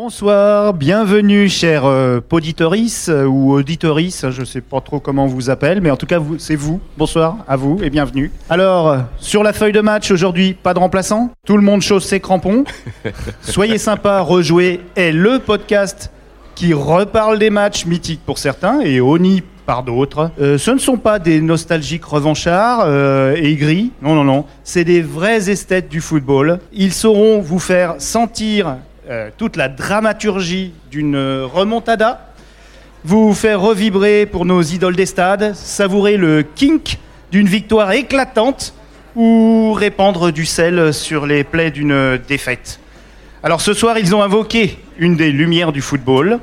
Bonsoir, bienvenue chers euh, poditoris euh, ou auditoris, je ne sais pas trop comment on vous appelle, mais en tout cas c'est vous. Bonsoir à vous et bienvenue. Alors, euh, sur la feuille de match aujourd'hui, pas de remplaçant, tout le monde chausse ses crampons. Soyez sympa, rejouer est le podcast qui reparle des matchs mythiques pour certains et Oni par d'autres. Euh, ce ne sont pas des nostalgiques revanchards et aigris, non, non, non. C'est des vrais esthètes du football. Ils sauront vous faire sentir euh, toute la dramaturgie d'une euh, remontada, vous faire revibrer pour nos idoles des stades, savourer le kink d'une victoire éclatante ou répandre du sel sur les plaies d'une défaite. Alors ce soir, ils ont invoqué une des lumières du football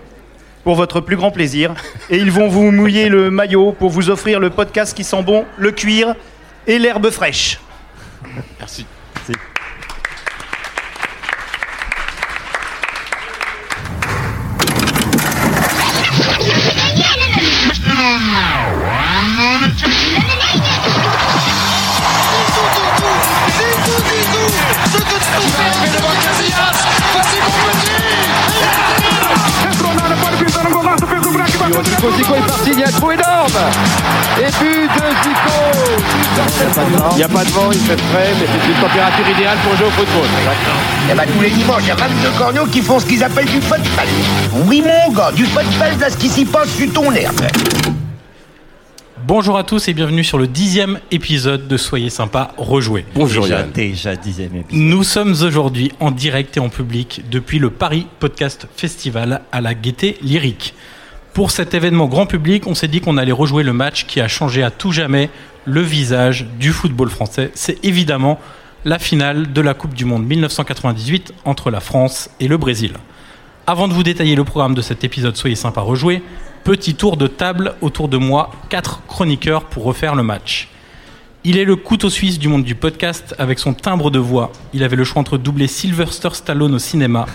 pour votre plus grand plaisir et ils vont vous mouiller le maillot pour vous offrir le podcast qui sent bon, le cuir et l'herbe fraîche. Merci. Zico, Zico est parti, il y a un trou énorme Et but de Zico Il n'y a pas de vent, il fait frais, mais c'est une température idéale pour jouer au football. Eh ben, tous les dimanches, il y a 22 corneaux qui font ce qu'ils appellent du football. Oui, mon gars, du football, là, ce qui s'y passe sur ton herbe. Bonjour à tous et bienvenue sur le dixième épisode de Soyez sympa, rejouer. Bonjour Yann. déjà dixième épisode. Nous sommes aujourd'hui en direct et en public depuis le Paris Podcast Festival à la Gaieté Lyrique. Pour cet événement grand public, on s'est dit qu'on allait rejouer le match qui a changé à tout jamais le visage du football français. C'est évidemment la finale de la Coupe du Monde 1998 entre la France et le Brésil. Avant de vous détailler le programme de cet épisode, soyez sympa rejouer. Petit tour de table autour de moi, quatre chroniqueurs pour refaire le match. Il est le couteau suisse du monde du podcast avec son timbre de voix. Il avait le choix entre doubler Sylvester Stallone au cinéma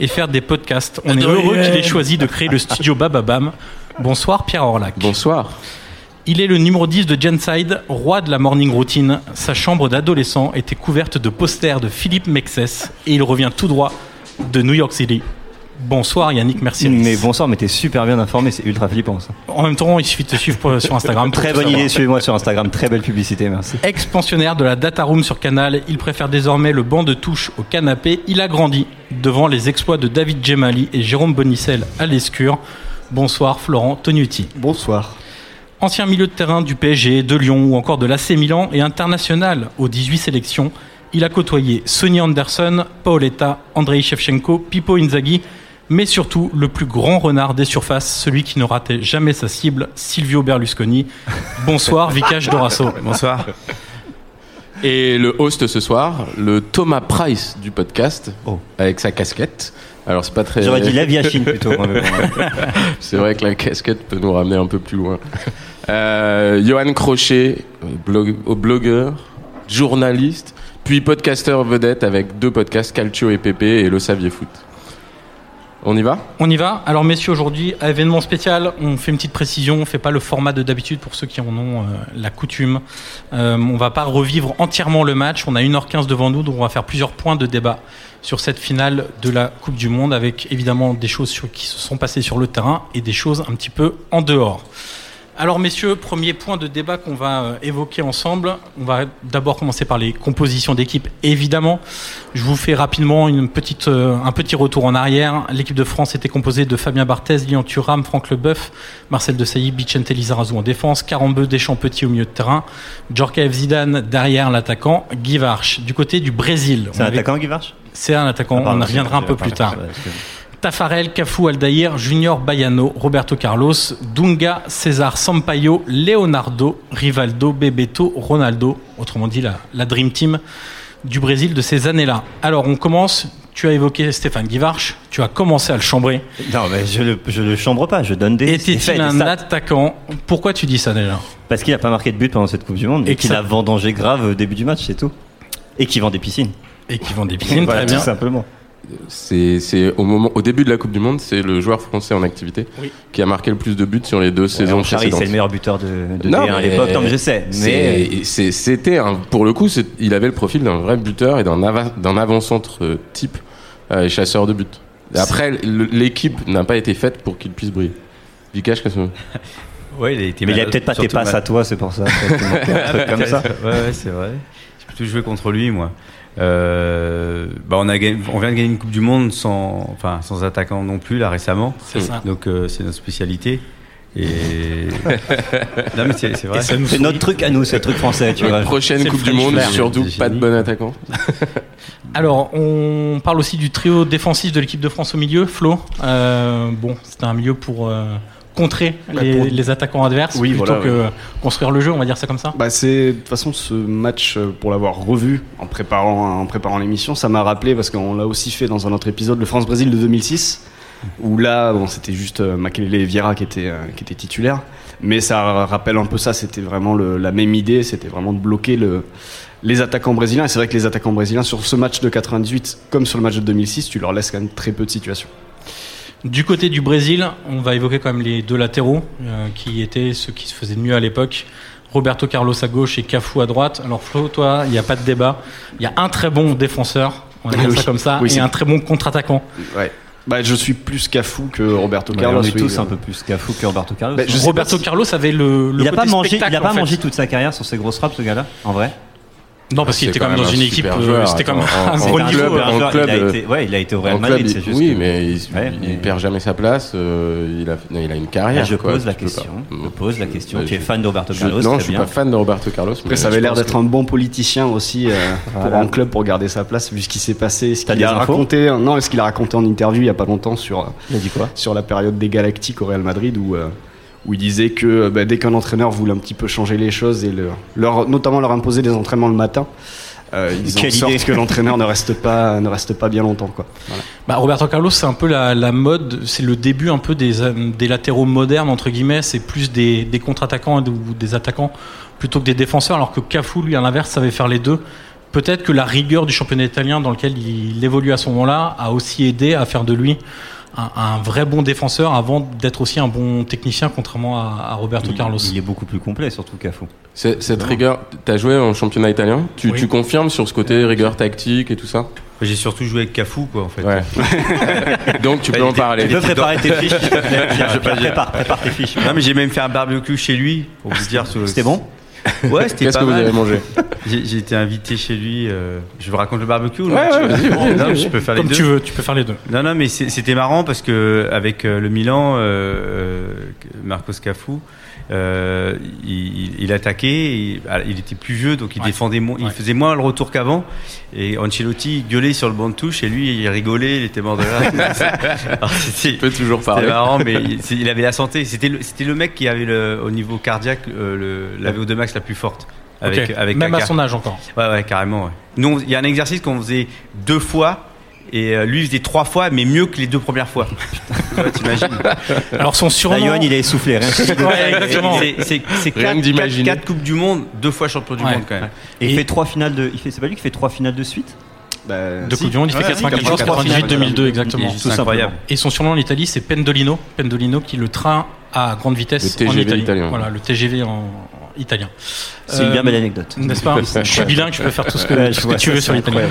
et faire des podcasts. On est heureux qu'il ait choisi de créer le studio Bababam. Bonsoir Pierre Orlac. Bonsoir. Il est le numéro 10 de Genside, roi de la morning routine. Sa chambre d'adolescent était couverte de posters de Philippe Mexès et il revient tout droit de New York City. Bonsoir Yannick Mercier. Mais bonsoir, mais t'es super bien informé, c'est ultra flippant ça. En même temps, il suffit de te suivre pour- sur Instagram. Très bonne idée, suivez-moi sur Instagram, très belle publicité, merci. Ex-pensionnaire de la Data Room sur Canal, il préfère désormais le banc de touche au canapé. Il a grandi devant les exploits de David Gemali et Jérôme Bonicel à l'escure. Bonsoir Florent Tognuti. Bonsoir. Ancien milieu de terrain du PSG, de Lyon ou encore de l'AC Milan et international aux 18 sélections, il a côtoyé Sonny Anderson, Paoletta, Andrei Shevchenko, Pippo Inzaghi, mais surtout le plus grand renard des surfaces, celui qui ne ratait jamais sa cible, Silvio Berlusconi. Bonsoir Vicage Dorasso. Bonsoir. Et le host ce soir, le Thomas Price du podcast, Oh. avec sa casquette. Alors c'est pas très. J'aurais dit Lev Yashin plutôt. C'est vrai que la casquette peut nous ramener un peu plus loin. Euh, Johan Crochet, blog- blogueur, journaliste, puis podcasteur vedette avec deux podcasts Calcio et PP et Le Saviez Foot. On y va On y va. Alors messieurs, aujourd'hui, événement spécial, on fait une petite précision, on fait pas le format de d'habitude pour ceux qui en ont euh, la coutume. Euh, on va pas revivre entièrement le match, on a 1h15 devant nous, donc on va faire plusieurs points de débat sur cette finale de la Coupe du Monde, avec évidemment des choses qui se sont passées sur le terrain et des choses un petit peu en dehors. Alors messieurs, premier point de débat qu'on va euh, évoquer ensemble. On va d'abord commencer par les compositions d'équipe, évidemment. Je vous fais rapidement une petite, euh, un petit retour en arrière. L'équipe de France était composée de Fabien Barthez, Lilian Thuram, Franck Leboeuf, Marcel Desailly, Vicente Lizarazu en défense, Carambeu, Deschamps Petit au milieu de terrain, Djorkaeff Zidane derrière l'attaquant, Guy Varche. Du côté du Brésil, C'est un avait- attaquant, Guy Varche c'est un attaquant, Ah, pardon, on reviendra un peu plus tard. Tafarel, Cafu Aldair, Junior Baiano, Roberto Carlos, Dunga, César Sampaio, Leonardo, Rivaldo, Bebeto, Ronaldo, autrement dit la, la Dream Team du Brésil de ces années-là. Alors on commence, tu as évoqué Stéphane Guivarch, tu as commencé à le chambrer. Non, mais je le, je le chambre pas, je donne des. Était-il un attaquant? Pourquoi tu dis ça déjà? Parce qu'il a pas marqué de but pendant cette Coupe du Monde Et qu'il ça- a vendangé grave au début du match, c'est tout. Et qu'il vend des piscines. Et qui vend des piscines, Voilà, très bien. Tout simplement. C'est c'est au moment, au début de la Coupe du Monde, c'est le joueur français en activité Oui. qui a marqué le plus de buts sur les deux saisons Ouais, c'est précédentes. le meilleur buteur de, de Non, D1 à l'époque, non, mais je sais. Mais C'est- c'est- C'était un, pour le coup, c'est- il avait le profil d'un vrai buteur et d'un ava- d'un avant-centre euh, type euh, chasseur de but. Après, l'équipe n'a pas été faite pour qu'il puisse briller. Vikash, qu'est-ce que Ouais, il a été Mais il a peut-être pas tes passes à toi, c'est pour ça. Un truc comme ça. Ouais, ouais, c'est vrai. J'ai plutôt joué contre lui, moi. Euh, bah on, a gagné- on vient de gagner une Coupe du Monde sans, enfin, sans attaquant non plus, là, récemment. C'est ça. Donc, euh, c'est notre spécialité. Et. non, mais c'est vrai. Notre truc à nous, c'est le truc français, tu vois. Prochaine Coupe du French Monde, surtout pas de bon attaquant. Alors, on parle aussi du trio défensif de l'équipe de France au milieu. Flo, euh, bon, c'était un milieu pour euh, contrer les, pour- les attaquants adverses Oui, plutôt voilà, que construire le jeu, on va dire ça comme ça. Bah c'est de toute façon ce match euh, pour l'avoir revu en préparant en préparant l'émission, ça m'a rappelé parce qu'on l'a aussi fait dans un autre épisode le France Brésil de 2006 où là bon c'était juste euh, Makelele et Vieira qui était euh, qui était titulaire mais ça rappelle un peu ça, c'était vraiment le- la même idée, c'était vraiment de bloquer le les attaquants brésiliens et c'est vrai que les attaquants brésiliens sur ce match de 98 comme sur le match de 2006, tu leur laisses quand même très peu de situations. Du côté du Brésil, on va évoquer quand même les deux latéraux euh, qui étaient ceux qui se faisaient de mieux à l'époque. Roberto Carlos à gauche et Cafu à droite. Alors Flo, toi, il n'y a pas de débat. Il y a un très bon défenseur, on va dire Oui. ça comme ça, Oui, et c'est- un très bon contre-attaquant. Ouais. Bah je suis plus Cafou que Roberto Carlos. on est oui, tous euh. un peu plus cafou que Roberto Carlos. Bah, Roberto si- Carlos avait le, le il a côté pas mangé, il a pas en fait. mangé toute sa carrière sur ses grosses frappes, ce gars-là, en vrai. Non, parce qu'il C'est était quand même quand dans même une un équipe, euh, c'était comme En- un gros club, niveau. en il, club, a été, ouais, il a été au Real Madrid, c'est juste. oui, mais il, Ouais, il mais- perd jamais sa place. euh, il, a, il a une carrière. Là, je quoi, pose la question. Je pose la question. Tu es fan de Roberto Carlos, non, je suis bien. pas fan de Roberto Carlos. mais Après, ça avait l'air d'être un bon politicien aussi euh, pour un club pour garder sa place, vu ce qui s'est passé, ce qu'il a raconté. Non, ce qu'il a raconté en interview il y a pas longtemps sur Il a dit quoi? sur la période des Galactiques au Real Madrid, où euh, où il disait que euh, bah, dès qu'un entraîneur voulait un petit peu changer les choses et leur, leur- notamment leur imposer des entraînements le matin. Euh, ils Quelle en sorte idée. que l'entraîneur ne reste pas ne reste pas bien longtemps quoi. Voilà. Bah, Roberto Carlos, c'est un peu la, la mode, c'est le début un peu des, euh, des latéraux modernes, entre guillemets, c'est plus des, des contre-attaquants ou des attaquants plutôt que des défenseurs, alors que Cafu, lui, à l'inverse, savait faire les deux. Peut-être que la rigueur du championnat italien dans lequel il évolue à ce moment-là a aussi aidé à faire de lui un, un vrai bon défenseur avant d'être aussi un bon technicien, contrairement à, à Roberto il, Carlos. il est beaucoup plus complet, surtout Cafou. C'est- Cette rigueur, t'as joué en championnat italien tu, Oui. tu confirmes sur ce côté rigueur tactique et tout ça J'ai surtout joué avec Cafou, quoi, en fait. Ouais. Donc tu peux en parler. Tu peux préparer tes fiches. Je vais pas dire. prépare, prépare tes fiches. Non, mais j'ai même fait un barbecue chez lui, pour vous dire. C'était bon Ouais, c'était Qu'est-ce pas que vous mal. avez mangé J'ai j'ai été invité chez lui. euh, Je vous raconte le barbecue ou Ouais, ouais, vas-y, vas-y, Non, vas-y. je peux faire les Comme deux. tu veux, tu peux faire les deux. Non, non, mais c'est- c'était marrant parce que avec euh, le Milan, euh, euh, Marcos Cafu, euh, il, il attaquait, il, ah, il était plus vieux, donc il Ouais. défendait, moins- il Ouais. faisait moins le retour qu'avant. Et Ancelotti gueulait sur le banc de touche et lui, il rigolait, il était mort de rire. C'était- Tu peux toujours c'était parler. marrant, mais il, il avait la santé. C'était le, c'était le mec qui avait le, au niveau cardiaque euh, le, la VO2 max la plus forte. Avec, Même à son âge encore. Ouais, ouais, carrément. Ouais. Nous, il y a un exercice qu'on faisait deux fois. Et euh, lui, il faisait trois fois, mais mieux que les deux premières fois. Ouais, T'imagines Alors son Là, surnom. Johan, il est essoufflé. Rien que- Ouais, exactement. C'est- quatre, quatre- quatre coupes du monde, deux fois champion du Ouais. monde quand même. Et il fait trois finales de. Il fait, c'est pas lui qui fait trois finales de suite Bah, De si. Coupe du Monde, il fait Ouais, si, 94, comme 98, trois 2002, Il exactement. Tout incroyable. Et son surnom en Italie, c'est Pendolino. Pendolino, qui est le train à grande vitesse Le en TGV Italie. italien. Voilà, le TGV en, en italien. C'est une Euh, bien belle anecdote. N'est-ce pas Je suis bilingue, je peux faire tout ce que, Ouais, tout je ce que vois, tu veux sur l'italien.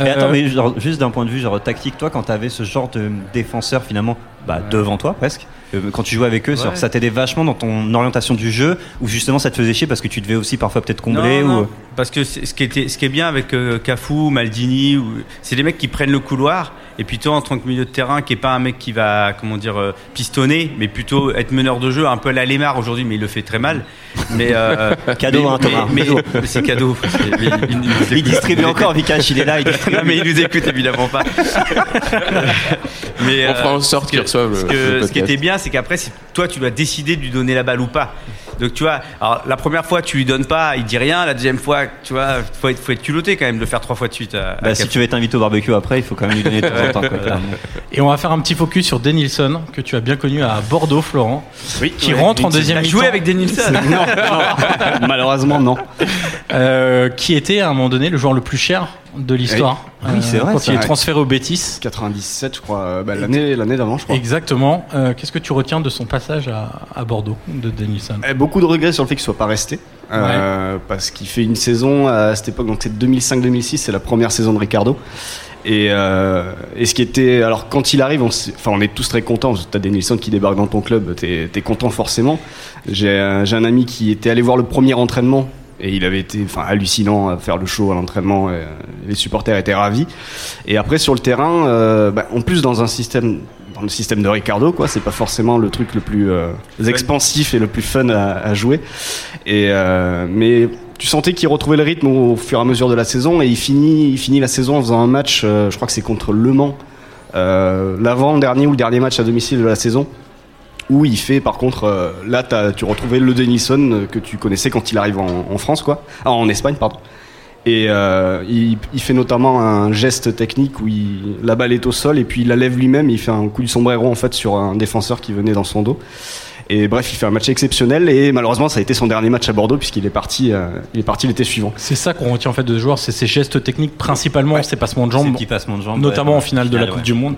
Mais attends, Euh, mais genre, juste d'un point de vue genre tactique, toi, quand t'avais ce genre de défenseur finalement bah, devant toi presque, euh, quand tu jouais avec eux, Ouais. ça t'aidait vachement dans ton orientation du jeu, ou justement ça te faisait chier parce que tu devais aussi parfois peut-être combler Non, ou. non, Parce que ce qui, était, ce qui est bien avec euh, Cafu, Maldini, ou- c'est des mecs qui prennent le couloir. Et puis toi, en tant que milieu de terrain, qui est pas un mec qui va, comment dire, euh, pistonner, mais plutôt être meneur de jeu, un peu à la Lemar aujourd'hui, mais il le fait très mal. Mais euh, Cadeau, mais- Thomas. Mais, mais c'est cadeau. mais il, il distribue encore, Vikash, il est là, il distribue. Non, mais il nous écoute évidemment pas. mais On fera en sorte qu'ils reçoivent ce, le- que- le ce qui était bien, c'est qu'après, toi, tu dois décider de lui donner la balle ou pas. Donc, tu vois, alors, la première fois, tu lui donnes pas, il dit rien. La deuxième fois, tu vois, faut être, faut être culotté quand même de le faire trois fois de suite. À, à Bah, si tu veux être invité au barbecue après, il faut quand même lui donner de temps en temps. quoi. Et on va faire un petit focus sur Denilson, que tu as bien connu à Bordeaux, Florent, Oui. qui Ouais, rentre en deuxième T'as mi-temps. joué avec Denilson Non, non. malheureusement non. euh, qui était à un moment donné le joueur le plus cher de l'histoire. Oui, oui c'est vrai. Quand il est transféré au Betis. 97, je crois. Bah, l'année, l'année d'avant, je crois. Exactement. Qu'est-ce que tu retiens de son passage à, à Bordeaux, de Denilson eh, Beaucoup de regrets sur le fait qu'il soit pas resté. Ouais. parce qu'il fait une saison à cette époque, donc c'est 2005-2006, c'est la première saison de Ricardo. Et, euh, et, ce qui était. Alors, quand il arrive, on, enfin, on est tous très contents. Tu as des Nilsson qui débarquent dans ton club, tu es, content forcément. J'ai un, un ami qui était allé voir le premier entraînement et il avait été enfin, hallucinant à faire le show à l'entraînement. Les supporters étaient ravis. Et après, sur le terrain, euh, bah, en plus, dans un système. Dans le système de Ricardo, quoi, c'est pas forcément le truc le plus euh, expansif et le plus fun à, à jouer. Et euh, mais tu sentais qu'il retrouvait le rythme au fur et à mesure de la saison et il finit, il finit la saison en faisant un match, euh, je crois que c'est contre Le Mans, euh, l'avant-dernier ou le dernier match à domicile de la saison, où il fait par contre, euh, là tu retrouvais le Denilson que tu connaissais quand il arrive en, en France, quoi, ah, en Espagne, pardon. Et euh, il, il, fait notamment un geste technique où il, la balle est au sol et puis il la lève lui-même. Il fait un coup du sombrero en fait sur un défenseur qui venait dans son dos. Et bref, il fait un match exceptionnel et malheureusement, ça a été son dernier match à Bordeaux puisqu'il est parti, euh, il est parti l'été suivant. C'est ça qu'on retient en fait de ce joueur, c'est ses gestes techniques, principalement ouais. ses passements de jambes, passements de jambes notamment ouais, en finale de la Coupe ouais. du Monde.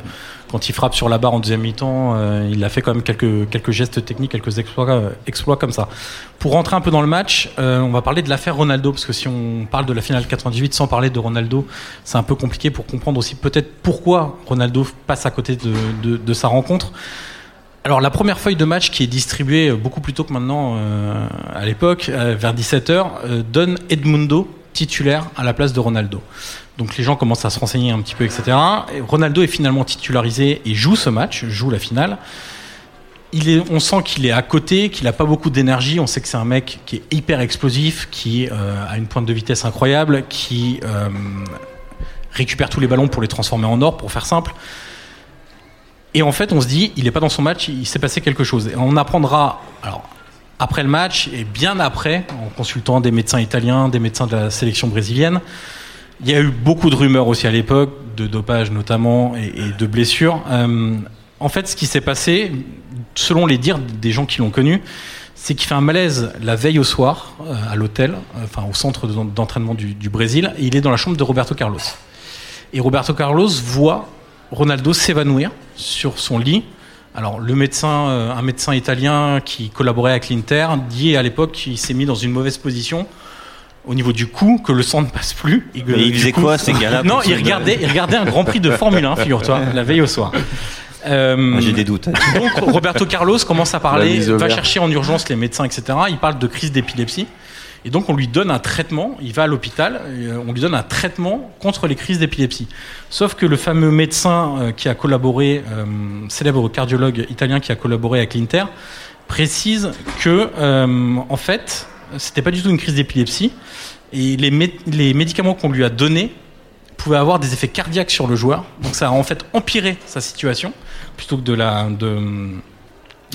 Quand il frappe sur la barre en deuxième mi-temps, euh, il a fait quand même quelques, gestes techniques, quelques exploits, euh, exploits comme ça. Pour rentrer un peu dans le match, euh, on va parler de l'affaire Ronaldo, parce que si on parle de la finale 98 sans parler de Ronaldo, c'est un peu compliqué pour comprendre aussi peut-être pourquoi Ronaldo passe à côté de, sa rencontre. Alors la première feuille de match qui est distribuée beaucoup plus tôt que maintenant à l'époque, vers 17h, euh, donne Edmundo titulaire à la place de Ronaldo. Donc les gens commencent à se renseigner un petit peu, etc. Et Ronaldo est finalement titularisé et joue ce match, joue la finale. On sent qu'il est à côté, qu'il n'a pas beaucoup d'énergie. On sait que c'est un mec qui est hyper explosif, qui a une pointe de vitesse incroyable, qui récupère tous les ballons pour les transformer en or, pour faire simple. Et en fait, on se dit, il n'est pas dans son match, il s'est passé quelque chose. Et on apprendra, alors, après le match et bien après, en consultant des médecins italiens, des médecins de la sélection brésilienne. Il y a eu beaucoup de rumeurs aussi à l'époque, de dopage notamment et, de blessures. Euh, en fait, ce qui s'est passé, selon les dires des gens qui l'ont connu, c'est qu'il fait un malaise la veille au soir euh, à l'hôtel, enfin au centre d'entraînement du, Brésil, et il est dans la chambre de Roberto Carlos. Et Roberto Carlos voit Ronaldo s'évanouir sur son lit. Alors le médecin, euh, un médecin italien qui collaborait avec l'Inter, dit à l'époque qu'il s'est mis dans une mauvaise position au niveau du cou, que le sang ne passe plus. Et que, Mais il faisait coup, quoi ces gars-là Non, il regardait, il regardait un Grand Prix de Formule 1, figure-toi, la veille au soir. Euh, J'ai des doutes. Donc Roberto Carlos commence à parler, va chercher en urgence les médecins, etc. Il parle de crise d'épilepsie. Et donc on lui donne un traitement, il va à l'hôpital, on lui donne un traitement contre les crises d'épilepsie. Sauf que le fameux médecin qui a collaboré, euh, célèbre cardiologue italien qui a collaboré avec l'Inter, précise que euh, en fait, c'était pas du tout une crise d'épilepsie et les, mé les médicaments qu'on lui a donnés pouvaient avoir des effets cardiaques sur le joueur. Donc ça a en fait empiré sa situation plutôt que de la de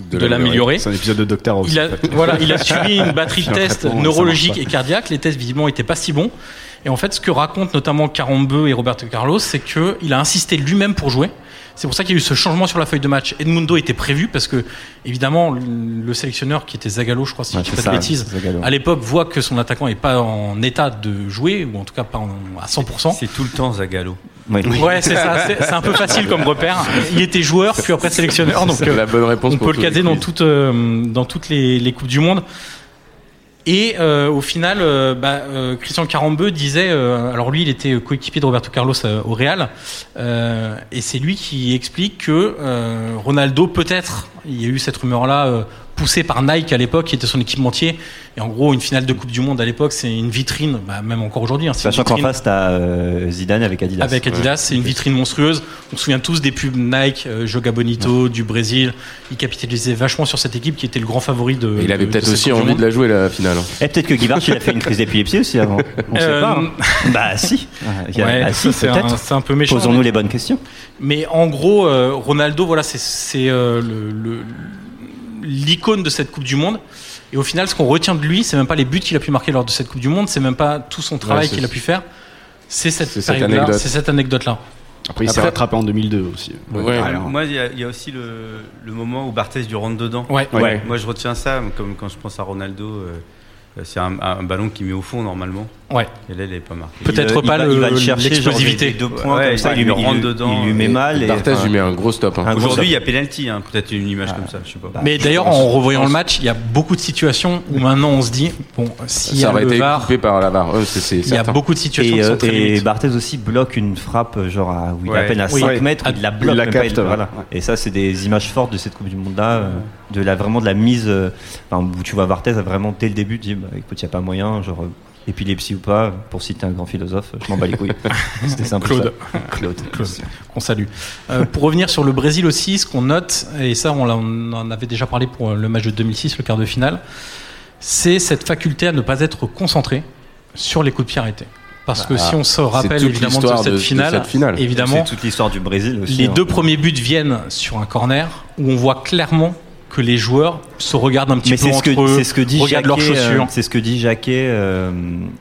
de, de l'améliorer. C'est un épisode de Docteur House. Il a, voilà, il a suivi une batterie de tests neurologiques et cardiaques. Les tests visiblement n'étaient pas si bons. Et en fait, ce que racontent notamment Carambeu et Roberto Carlos, c'est qu'il a insisté lui-même pour jouer. C'est pour ça qu'il y a eu ce changement sur la feuille de match. Edmundo était prévu parce que, évidemment, le sélectionneur qui était Zagallo, je crois, si ouais, je ne dis pas de bêtises, à l'époque voit que son attaquant n'est pas en état de jouer, ou en tout cas pas en, à 100%. C'est tout le temps Zagallo. Oui. Ouais, c'est ça. C'est un peu facile comme repère. Il était joueur, puis après sélectionneur. Donc, la bonne réponse on peut le caser dans, toute, euh, dans toutes les, les Coupes du Monde. Et euh, au final, euh, bah, euh, Christian Carambeu disait, alors lui, il était coéquipier de Roberto Carlos au Real, et c'est lui qui explique que Ronaldo, peut-être, il y a eu cette rumeur-là, poussé par Nike à l'époque, qui était son équipementier. Et en gros, une finale de Coupe du Monde à l'époque, c'est une vitrine, bah, même encore aujourd'hui. Hein, Sachant qu'en face, t'as euh, Zidane avec Adidas. Avec Adidas, ouais. c'est une vitrine monstrueuse. On se souvient tous des pubs Nike, euh, Joga Bonito, ouais. du Brésil. Il capitalisait vachement sur cette équipe qui était le grand favori de. Et il avait peut-être aussi envie de la jouer la finale. Et peut-être que Guy il a fait une crise d'épilepsie aussi avant. On sait pas. Hein. Bah si. Ouais, ah, si. C'est un, un, peu méchant. Posons-nous les bonnes questions. Mais en gros, euh, Ronaldo, voilà, c'est le, le l'icône de cette Coupe du Monde. Et au final, ce qu'on retient de lui, c'est même pas les buts qu'il a pu marquer lors de cette Coupe du Monde, c'est même pas tout son travail ouais, qu'il a pu faire. C'est cette, cette anecdote. C'est cette anecdote-là. Après, il s'est rattrapé en 2002 aussi. Ouais. Alors, moi, il y, y, a aussi le, le, moment où Barthez du rentre dedans. Ouais. ouais. Moi, je retiens ça, comme quand je pense à Ronaldo. Euh, C'est un, un ballon qui met au fond normalement. Ouais. Et là, il n'est pas marqué. Peut-être pas va- le- il va le chercher, l'explosivité. des deux points Ouais, comme ça, il, il lui- le rentre il- dedans. il lui met mal. et, Barthez enfin, lui met un gros stop. hein. Aujourd'hui, il y a penalty. Hein. Peut-être une image comme ça. Je sais pas. Mais d'ailleurs, en revoyant le match, il y a beaucoup de situations où maintenant on se dit bon, s'il y Ça a aurait le été VAR, coupé par la VAR. Euh, c'est- il y a beaucoup de situations Et, qui euh, sont très et limites. Barthez aussi bloque une frappe genre à, où il est à peine à Oui. 5 Ouais. mètres, il la bloque. Et ça, c'est des images fortes de cette Coupe du Monde là, de la vraiment de la mise, euh, où tu vois Barthez vraiment dès le début bah, écoute, il y a pas moyen, genre euh, épilepsie ou pas, pour citer un grand philosophe, je m'en bats les couilles. C'était simple. Claude. ça. Claude. qu'on salue. Euh, pour revenir sur le Brésil aussi, ce qu'on note, et ça on, en avait déjà parlé pour le match de 2006, le quart de finale, c'est cette faculté à ne pas être concentré sur les coups de pied arrêtés. Parce que Bah, si on se rappelle évidemment de cette, de- de finale, cette finale. évidemment, toute l'histoire du Brésil aussi. les hein. deux premiers buts viennent sur un corner où on voit clairement que les joueurs se regardent un petit Mais peu c'est ce, entre que, eux, c'est ce que dit regardent leurs Jacquet, euh, chaussures. c'est ce que dit Jacquet. euh,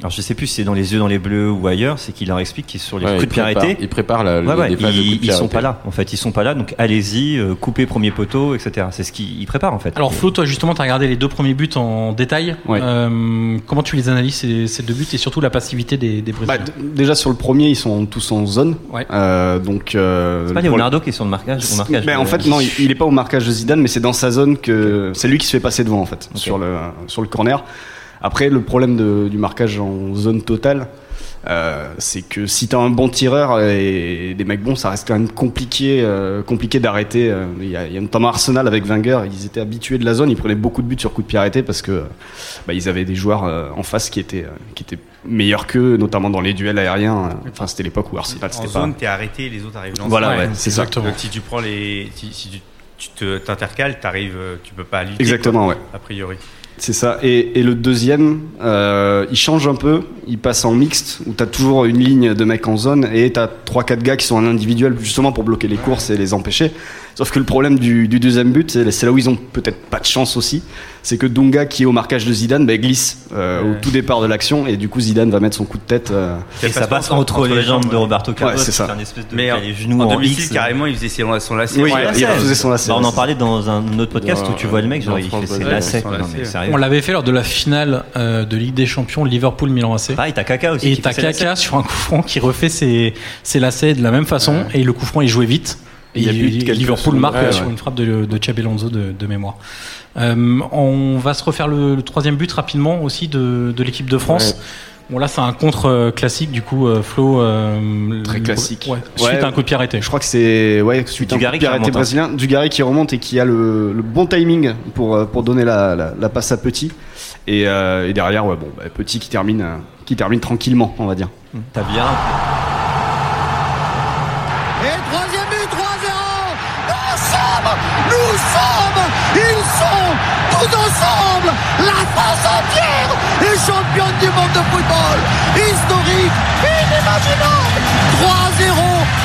alors je sais plus si c'est dans les yeux dans les bleus ou ailleurs. C'est qu'il leur explique qu'ils sur les Ouais, coups de prépare- arrêtés. Il prépare la, Ouais, ouais, les phases de ils, coups de ils sont pas là. En fait, ils sont pas là. Donc allez-y, euh, coupez premier poteau, etc. C'est ce qu'ils ils préparent en fait. Alors Flo, toi justement, tu as regardé les deux premiers buts en détail. Ouais. Euh, comment tu les analyses ces, ces deux buts et surtout la passivité des, des Bah, Brésiliens d- déjà sur le premier, ils sont tous en zone. Ouais. Euh, donc. euh, c'est pas le Leonardo qui est sur le marquage. Au marquage Ben, en euh, fait, non, il, il est pas au marquage de Zidane, mais c'est dans sa zone que c'est lui qui se fait passer devant en fait sur le sur le corner. Après, le problème de- du marquage en zone totale, euh, c'est que si t'as un bon tireur et des mecs bons, ça reste quand même compliqué euh, compliqué d'arrêter. Euh, Il y, a, il y a notamment Arsenal avec Wenger, ils étaient habitués de la zone, ils prenaient beaucoup de buts sur coup de pied arrêté parce que bah, ils avaient des joueurs euh, en face qui étaient euh, qui étaient meilleurs qu'eux, notamment dans les duels aériens. Enfin, c'était l'époque où Arsenal En c'était pas. zone, t'es arrêté, les autres arrivent dans Voilà, Ouais, c'est ça. exactement. Donc si tu prends les, si, si tu, tu te t'intercales, t'arrives, euh, tu peux pas lutter. Exactement, quoi, ouais. A priori. C'est ça. Et, et le deuxième, euh, il change un peu. Il passe en mixte, où t'as toujours une ligne de mecs en zone, et t'as trois quatre gars qui sont en individuel, justement pour bloquer les courses et les empêcher. Sauf que le problème du, du deuxième but, c'est là où ils ont peut-être pas de chance aussi, c'est que Dunga, qui est au marquage de Zidane, bah, glisse euh, au tout départ de l'action, et du coup Zidane va mettre son coup de tête. euh, Et ça passe entre, les jambes de Roberto Carlos. Ouais, c'est ça. un espèce de Mais en, les genoux en en, 2006, X. carrément, il faisait ses- son lacet. Oui, Ouais, il lacet. refaisait son lacet. Bah, on en parlait dans un autre podcast où tu vois le mec, genre il fait ses lacets. On l'avait fait lors de la finale euh, de Ligue des Champions Liverpool-Milan AC. Pareil, t'as Kaka aussi. Et t'as. Kaka sur un coup franc qui refait ses, ses lacets de la même façon et le coup franc est joué vite. Et Il y a but quelques Liverpool marque Ouais, sur une frappe de, de de, de mémoire. Euh, on va se refaire le, le troisième but rapidement aussi de, de l'équipe de France. Bon là c'est un contre euh, classique du coup euh, Flo. euh, Très le- classique. ouais, suite Ouais. à un coup de pied arrêté. Je crois que c'est ouais, suite à un coup de pied arrêté hein. brésilien, Dugarry qui remonte et qui a le, le bon timing pour, euh, pour donner la, la, la passe à Petit. Et, euh, et derrière, ouais, bon, bah, Petit qui termine, euh, qui termine tranquillement, on va dire. T'as bien. Du monde de football. Historique, inimaginable. 3-0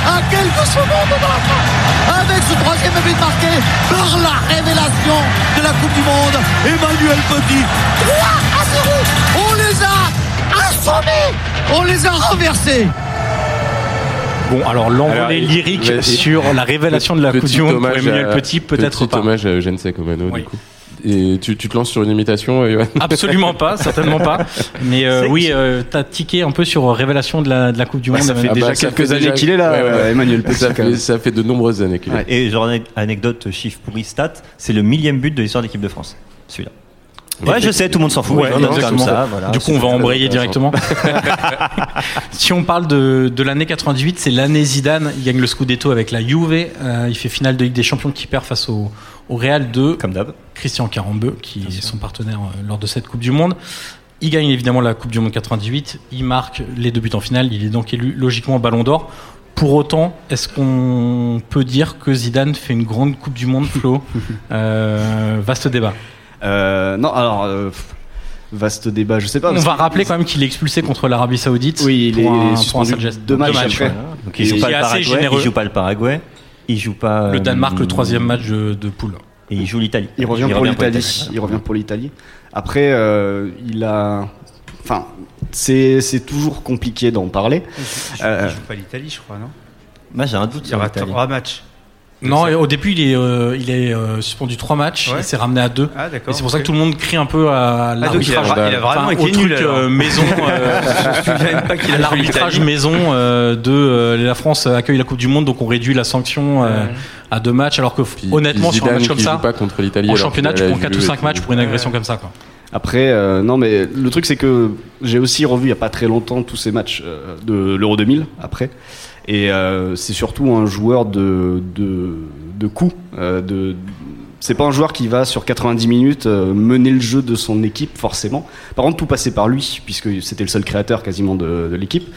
à quelques secondes de la fin. Avec ce troisième but marqué par la révélation de la Coupe du Monde, Emmanuel Petit 3 à 0 On les a assommés. On les a renversés. Bon alors l'envolée lyrique sur la révélation de la Coupe du Monde. pour Emmanuel à- Petit peut-être petit pas. hommage à Eugène Secomano, Oui. du coup. Et tu, tu te lances sur une imitation, euh, Absolument pas, certainement pas. Mais euh, oui, euh, t'as tiqué un peu sur euh, révélation de la, de la Coupe du Monde. ça fait Ah déjà bah, ça quelques fait années déjà- qu'il est là, Ouais, ouais. Emmanuel Petit. ça, fait, même. ça fait de nombreuses années qu'il est. Et genre anecdote chiffre pourri stat, c'est le millième but de l'histoire de l'équipe de France. Celui-là. Ouais, je sais, tout le monde s'en fout. Ouais, comme ça, voilà. du coup, on va embrayer directement. si on parle de, de l'année 98, c'est l'année Zidane. Il gagne le Scudetto avec la Juve. Euh, il fait finale de Ligue des Champions qui perd face au, au Real de Comme. Christian Carambeu, qui est son partenaire euh, lors de cette Coupe du Monde. Il gagne évidemment la Coupe du Monde 98. Il marque les deux buts en finale. Il est donc élu logiquement Ballon d'Or. Pour autant, est-ce qu'on peut dire que Zidane fait une grande Coupe du Monde, Flo Euh, Vaste débat. Euh, non, alors, euh, vaste débat, je sais pas. On va que- rappeler quand même qu'il est expulsé contre l'Arabie Saoudite. Oui, il est pour un, pour un suspendu sale geste. deux matchs après. ouais. Donc il joue pas le est assez Paraguay, généreux. il joue pas le Paraguay, il joue pas Le euh, Danemark, le troisième match de, de poule. et il joue l'Italie. Il revient pour l'Italie. Il revient pour l'Italie. Après, euh, il a. Enfin, c'est c'est toujours compliqué d'en parler. Il joue- Euh, il joue pas l'Italie, je crois, non? Moi j'ai un doute Il y aura trois matchs. Non, et au début, il est, euh, il est euh, suspendu trois matchs. Ouais. Il s'est ramené à deux. Ah. Et c'est pour ça que tout le monde crie un peu à Ah, donc il a, l'arbitrage. vra- il a vraiment été nul. euh, maison. euh, Je me souviens même pas qu'il a à fait l'arbitrage maison euh, de euh, la France accueille la Coupe du Monde, donc on réduit la sanction euh, Ouais. à deux matchs, alors que Puis- honnêtement, puis sur un match comme ça, pas contre l'Italie. en alors championnat, tu prends 4 ou joué 5 et matchs pour une agression comme ça. Quoi. Après, euh, non, mais le truc, c'est que j'ai aussi revu il n'y a pas très longtemps tous ces matchs euh, de l'Euro 2000 après. Et euh, c'est surtout un joueur de, de, de coup. euh, de, c'est pas un joueur qui va sur 90 minutes euh, mener le jeu de son équipe, forcément. Par contre, tout passait par lui, puisque c'était le seul créateur quasiment de, de l'équipe.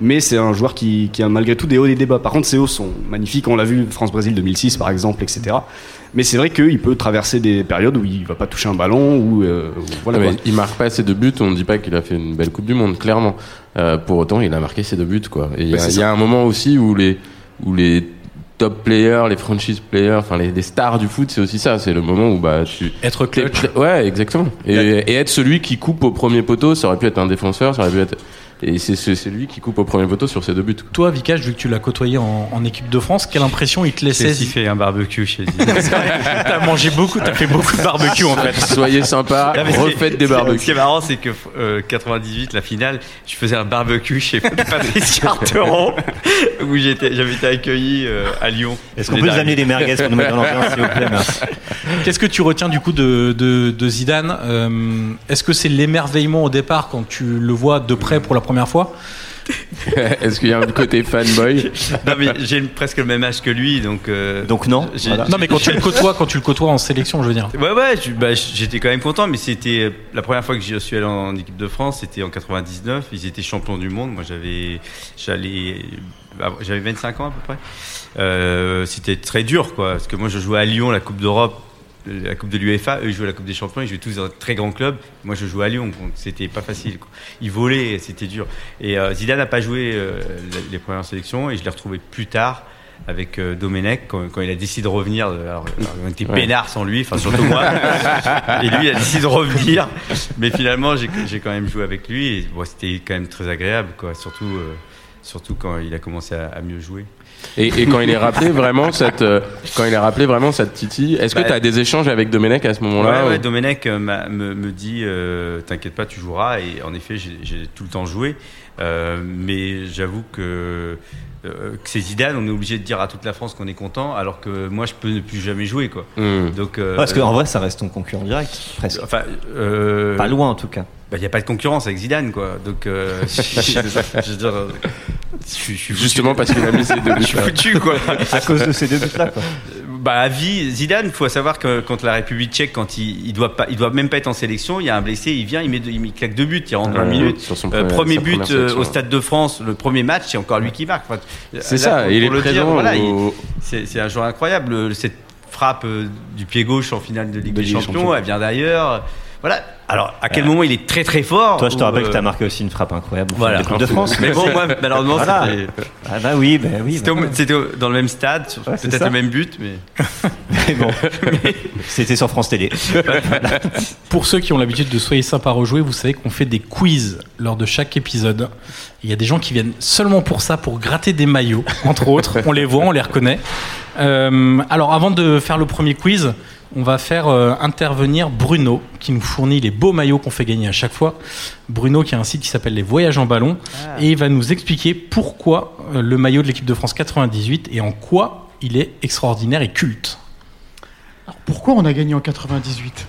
Mais c'est un joueur qui, qui a malgré tout des hauts et des bas. Par contre, ses hauts sont magnifiques. On l'a vu France-Brésil 2006, par exemple, etc. Mais c'est vrai qu'il peut traverser des périodes où il va pas toucher un ballon, euh, où- voilà. Quoi. mais il marque pas ses deux buts, on ne dit pas qu'il a fait une belle Coupe du Monde, clairement. Euh, pour autant, il a marqué ses deux buts, quoi. Il y, a- y un moment aussi où les, où les top players, les franchise players, enfin les, les stars du foot, c'est aussi ça. C'est le moment où bah tu Être clutch. Ouais, exactement. Et, et être celui qui coupe au premier poteau, ça aurait pu être un défenseur, ça aurait pu être. Et c'est lui qui coupe au premier poteau sur ses deux buts. Toi, Vikash, vu que tu l'as côtoyé en, en équipe de France, quelle impression il te laissait s'il fait un barbecue chez Zidane. T'as mangé beaucoup, t'as fait beaucoup de barbecue en fait. Soyez sympa, refaites des est- Ce qui barbecues. est marrant, c'est que euh, 98, la finale, je faisais un barbecue chez Patrice Carteron, où j'étais, j'avais été accueilli euh, à Lyon. Est-ce qu'on peut nous amener des merguez pour nous mettre dans l'ambiance, s'il vous plaît. Qu'est-ce que tu retiens du coup de, de, de Zidane Euh, Est-ce que c'est l'émerveillement au départ quand tu le vois de près pour la première fois Est-ce qu'il y a un côté fanboy? Non, mais j'ai presque le même âge que lui, donc. euh, Donc non. j'ai- voilà. Non, mais quand tu le côtoies, quand tu le côtoies en sélection, je veux dire. Ouais, ouais, bah, j'étais quand même content, mais c'était euh, la première fois que je suis allé en équipe de France, c'était en 99. Ils étaient champions du monde. Moi, j'avais, j'allais, ah, j'avais 25 ans à peu près. Euh, c'était très dur, quoi, parce que moi, je jouais à Lyon, la Coupe d'Europe, la Coupe de l'UEFA. Eux, ils jouaient la Coupe des Champions. Ils jouaient tous dans un très grand club. Moi, je jouais à Lyon, donc c'était pas facile. quoi. Ils volaient, c'était dur. Et euh, Zidane n'a pas joué euh, les- premières sélections, et je l'ai retrouvé plus tard. Avec euh, Domenech, quand, quand il a décidé de revenir, alors, alors, on était Ouais. peinards sans lui, enfin surtout moi. Et lui, il a décidé de revenir. Mais finalement, j'ai quand même joué avec lui. Et bon, c'était quand même très agréable, quoi. Surtout, euh, surtout quand il a commencé à, à mieux jouer. Et, et quand il est rappelé vraiment cette, euh, quand il est rappelé vraiment cette Titi, est-ce que Bah, tu as des échanges avec Domenech à ce moment-là ouais, ouais, ou- Domenech euh, me, me dit euh, T'inquiète pas, tu joueras. Et en effet, j'ai tout le temps joué. Mais j'avoue que, euh, que c'est Zidane, on est obligé de dire à toute la France qu'on est content, alors que moi, je peux ne plus jamais jouer. Quoi. Hmm. Donc, euh, Parce qu'en vrai, ça reste ton concurrent direct, presque. Enfin, euh, Pas loin en tout cas. Il n'y a pas de concurrence avec Zidane, quoi. Donc, euh, je, je veux dire, je, suis- je suis foutu. Justement parce qu'il a mis ses deux je buts. suis foutu, quoi. À cause de ces deux buts-là, quoi. Bah, à vie, Zidane, il faut savoir que contre la République tchèque, quand il, il doit pas, il doit même pas être en sélection, il y a un blessé, il vient, il met, deux- il claque deux buts, il rentre dans Ouais, la minute. sur son Euh, premier- premier sa but euh, au Stade de France, le premier match, c'est encore lui qui marque. Enfin, C'est ça, pour- il est le dire, présent. voilà, il- au- c'est un joueur incroyable. Le- Cette frappe euh, du pied gauche en finale de Ligue De des Ligue des Champions, Champions. elle vient d'ailleurs. Voilà. Alors, à quel moment il est très très fort Toi, je te rappelle que euh, t'as marqué aussi une frappe incroyable. au Voilà. de Coupe de France. Mais bon, moi, malheureusement, Voilà. c'était- Ah bah oui, bah oui. c'était bah au- dans le même stade, Ouais, peut-être le même but, mais. Mais bon, c'était sur France Télé. Pour ceux qui ont l'habitude de Soyez sympa rejouer, vous savez qu'on fait des quiz lors de chaque épisode. Il y a des gens qui viennent seulement pour ça, pour gratter des maillots, entre autres. On les voit, on les reconnaît. Euh, alors, avant de faire le premier quiz, on va faire euh, intervenir Bruno, qui nous fournit les beaux maillots qu'on fait gagner à chaque fois. Bruno, qui a un site qui s'appelle Les Voyages en Ballon, et il va nous expliquer pourquoi euh, le maillot de l'équipe de France 98 et en quoi il est extraordinaire et culte. Alors, pourquoi on a gagné en 98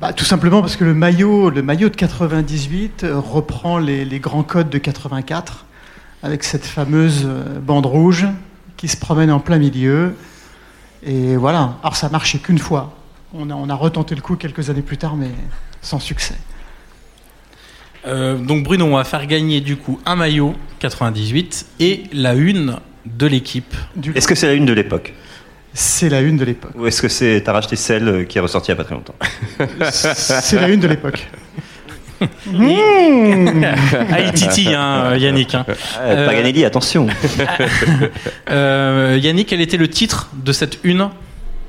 bah, Tout simplement parce que le maillot, le maillot de 98 euh, reprend les, les grands codes de 84, avec cette fameuse bande rouge qui se promène en plein milieu. Et voilà. Alors ça marchait qu'une fois. On a, on a retenté le coup quelques années plus tard, mais sans succès. Euh, donc Bruno, on va faire gagner du coup un maillot 98 et la une de l'équipe. Du- Est-ce que c'est la une de l'époque? C'est la une de l'époque. Ou est-ce que c'est t'as racheté celle qui est ressortie il n'y a pas très longtemps? C'est la une de l'époque. Ah, il titille, hein, Yannick. hein. euh... Paganelli, attention Euh, Yannick, quel était le titre de cette une?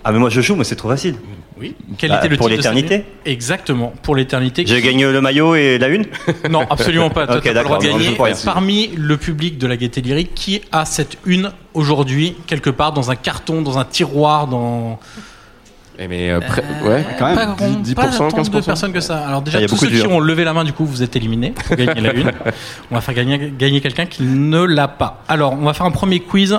Ah, mais moi je joue, mais c'est trop facile. Oui. Quel Bah, était le pour l'éternité? Exactement, pour l'éternité. J'ai gagné le maillot et la une? Non, absolument pas. Toi, Ok, t'as pas le droit de d'accord, gagner. Parmi le public de la Gaieté Lyrique, qui a cette une aujourd'hui, quelque part, dans un carton, dans un tiroir, dans. Eh, mais euh, près- ouais, quand pas, même. grand- 10%, pas tant de 15%. personnes que ça. Alors déjà, Ah, il y a tous beaucoup ceux de qui ont levé la main, du coup, vous êtes éliminés pour gagner la une. On va faire gagner, gagner quelqu'un qui ne l'a pas. Alors, on va faire un premier quiz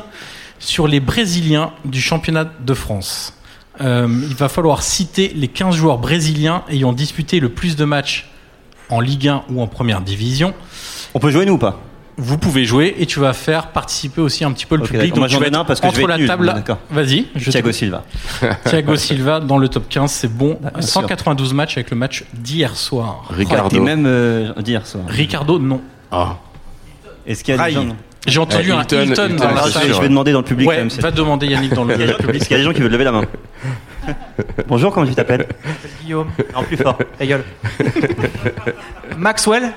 sur les Brésiliens du championnat de France. Euh, il va falloir citer les 15 joueurs brésiliens ayant disputé le plus de matchs en Ligue 1 ou en Première Division. On peut jouer nous ou pas? Vous pouvez jouer et tu vas faire participer aussi un petit peu le public. d'accord. Moi, tu vas être parce que je entre vais la nul, table. Vas-y. Thiago. Silva. Thiago Silva dans le top 15, c'est bon. Ah, bien sûr. 192 matchs avec le match d'hier soir. Oh, Ricardo. t'es même euh, dire ça. Ricardo, non. Ah. Est-ce qu'il y a Rai. des gens J'ai entendu Eh, un Hilton, dans la salle. je, vais demander dans le public Ouais, quand même. va demander Yannick dans le Il public. Est-ce qu'il y a des gens qui veulent lever la main Bonjour, comment tu t'appelles? Guillaume. En plus fort. Ta gueule. Maxwell?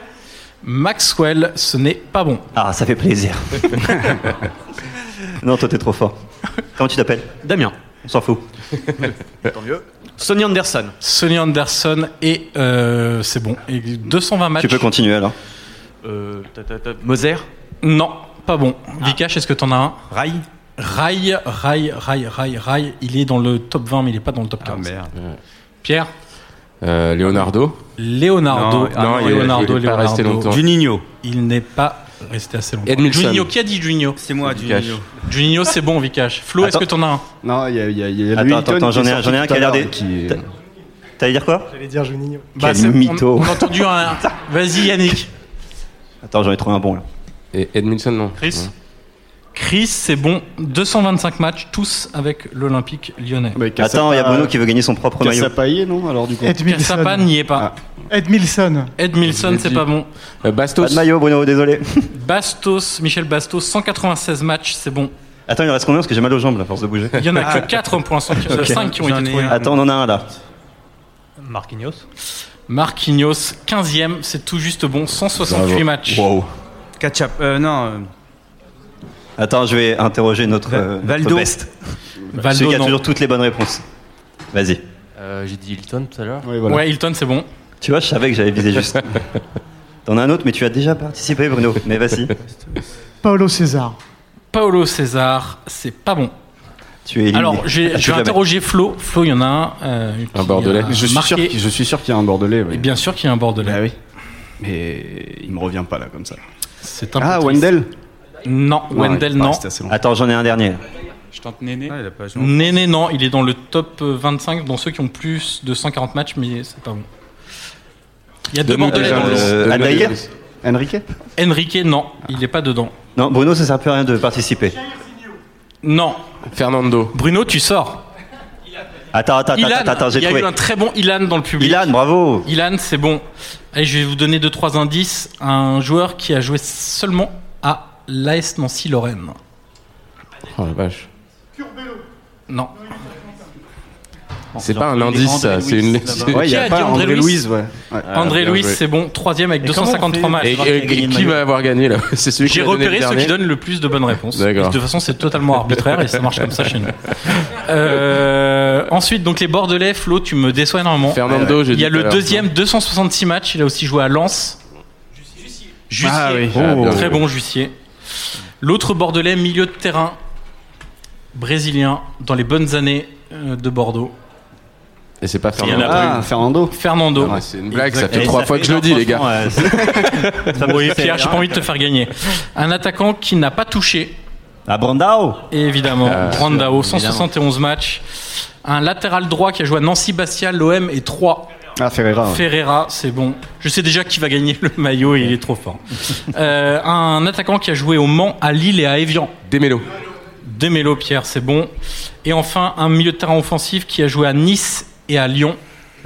Maxwell, ce n'est pas bon. Ah, ça fait plaisir. non, toi t'es trop fort. Comment tu t'appelles? Damien. On s'en fout. Tant mieux. Sonny Anderson. Sonny Anderson et euh, c'est bon. Et 220 matchs. Tu peux continuer alors. Euh, ta, ta, ta, Moser? Non, pas bon. Vikash, est-ce que t'en as un? Rai? Rai, Rai, Rai, Rai, Rai. Il est dans le top 20, mais il n'est pas dans le top 15. Ah merde. Pierre? Euh, Leonardo. Leonardo. Non, ah non, il est- Leonardo, il est pas Leonardo. resté longtemps. Juninho. Il n'est pas resté assez longtemps. Edmilson. Juninho, qui a dit Juninho C'est moi. Juninho. Juninho, c'est bon, Vikash. Flo, est-ce que t'en as un Non, il y a, y a, il y a Attends, attends, j'en ai ai un qui a l'air des- qui T'allais dire quoi J'allais dire Juninho. Bah, Quel on- mytho. On, a entendu un. Vas-y, Yannick. Attends, j'en ai trouvé un bon là. Et Edmilson, non. Chris Ouais. Chris, c'est bon. 225 matchs, tous avec l'Olympique lyonnais. Attends, il y a Bruno qui veut gagner son propre maillot. Cassapa y est, non Alors du coup. Kassapa Edmilson. n'y est pas. Edmilson. Edmilson, l'ai c'est pas bon. Euh, Bastos. Pas de maillot, Bruno, désolé. Bastos, Michel Bastos, 196 matchs, c'est bon. Attends, il en reste combien? Parce que j'ai mal aux jambes, la force de bouger. Il y en a que 4 pour l'instant, qui- Ok. 5 qui ont été trouvés. Attends, on en a un là. Marquinhos. Marquinhos, 15e, c'est tout juste bon, 168 matchs. Wow. Ketchup. Euh, non. Attends, je vais interroger notre, Va- euh, notre Valdo. best. Celui Valdo, qui a non. toujours toutes les bonnes réponses. Vas-y. Euh, J'ai dit Hilton tout à l'heure. Oui, voilà. Ouais, Hilton, c'est bon. Tu vois, je savais que j'avais visé juste. T'en as un autre, mais tu as déjà participé, Bruno. Mais vas-y. Paolo César. Paolo César, c'est pas bon. Tu es éliminé. Alors, jamais. interroger Flo. Flo, il y en a un. euh, Un Bordelais. a Je suis, sûr, marqué. qu'il- je suis sûr qu'il y a un Bordelais. oui. Et bien sûr qu'il y a un Bordelais. Bah oui. Mais il me revient pas là comme ça. C'est un peu Ah, triste. Wendell Non, Non, Wendell, pas non. Attends, j'en ai un dernier. Je tente Néné. ah, il a pas joué. Néné, non, il est dans le top euh, 25, dans ceux qui ont plus de 140 matchs, mais c'est pas bon. Il y a deux Bordelais dans le. Euh, Adair Enrique Enrique, non, il n'est pas dedans. Non, Bruno, ça sert plus à rien de participer. Non. Fernando. Bruno, tu sors. Attends, attends, Ilan, attends, attends, j'ai il y a trouvé. eu un très bon Ilan dans le public. Ilan, bravo. Ilan, c'est bon. Allez, je vais vous donner deux trois indices. Un joueur qui a joué seulement à l'AS Nancy Lorraine. Oh la vache. Non. C'est pas un indice, ça. C'est une. Ouais, il y a pas André André Louis Louise, ouais. Ouais. André bien Louis, joué. c'est bon. Troisième avec Et comment on 253 fait matchs. Et, Qui va avoir gagné là C'est celui qui J'ai repéré ceux qui donnent le plus de bonnes réponses. De toute façon, c'est totalement arbitraire et ça marche comme ça chez nous. Euh, ensuite, donc les Bordelais, Flo, tu me déçois énormément. Fernando, j'ai Il y a le deuxième, 266 matchs. Il a aussi joué à Lens. Jussier. Ah oui. Ah, bien Très bon Jussier. L'autre Bordelais, milieu de terrain, brésilien, dans les bonnes années euh, de Bordeaux. Et c'est pas Il y en a Fernando. Ah, Fernando Fernando. Ah, c'est une blague, ça fait Et trois ça fois fait- que je le dis, les gars. c'est- ça Oui, Pierre, j'ai pas envie de te faire gagner. Un attaquant qui n'a pas touché, Ah, Brandao et évidemment, Euh, Brandao, 171 matchs. Un latéral droit qui a joué à Nancy, Bastia, l'OM et 3. Ah, Ferreira. ouais. Ferreira, c'est bon. Je sais déjà qui va gagner le maillot et il est trop fort. Euh, un attaquant qui a joué au Mans, à Lille et à Evian. Démélo. Demélo, Pierre, c'est bon. Et enfin, un milieu de terrain offensif qui a joué à Nice et à Lyon.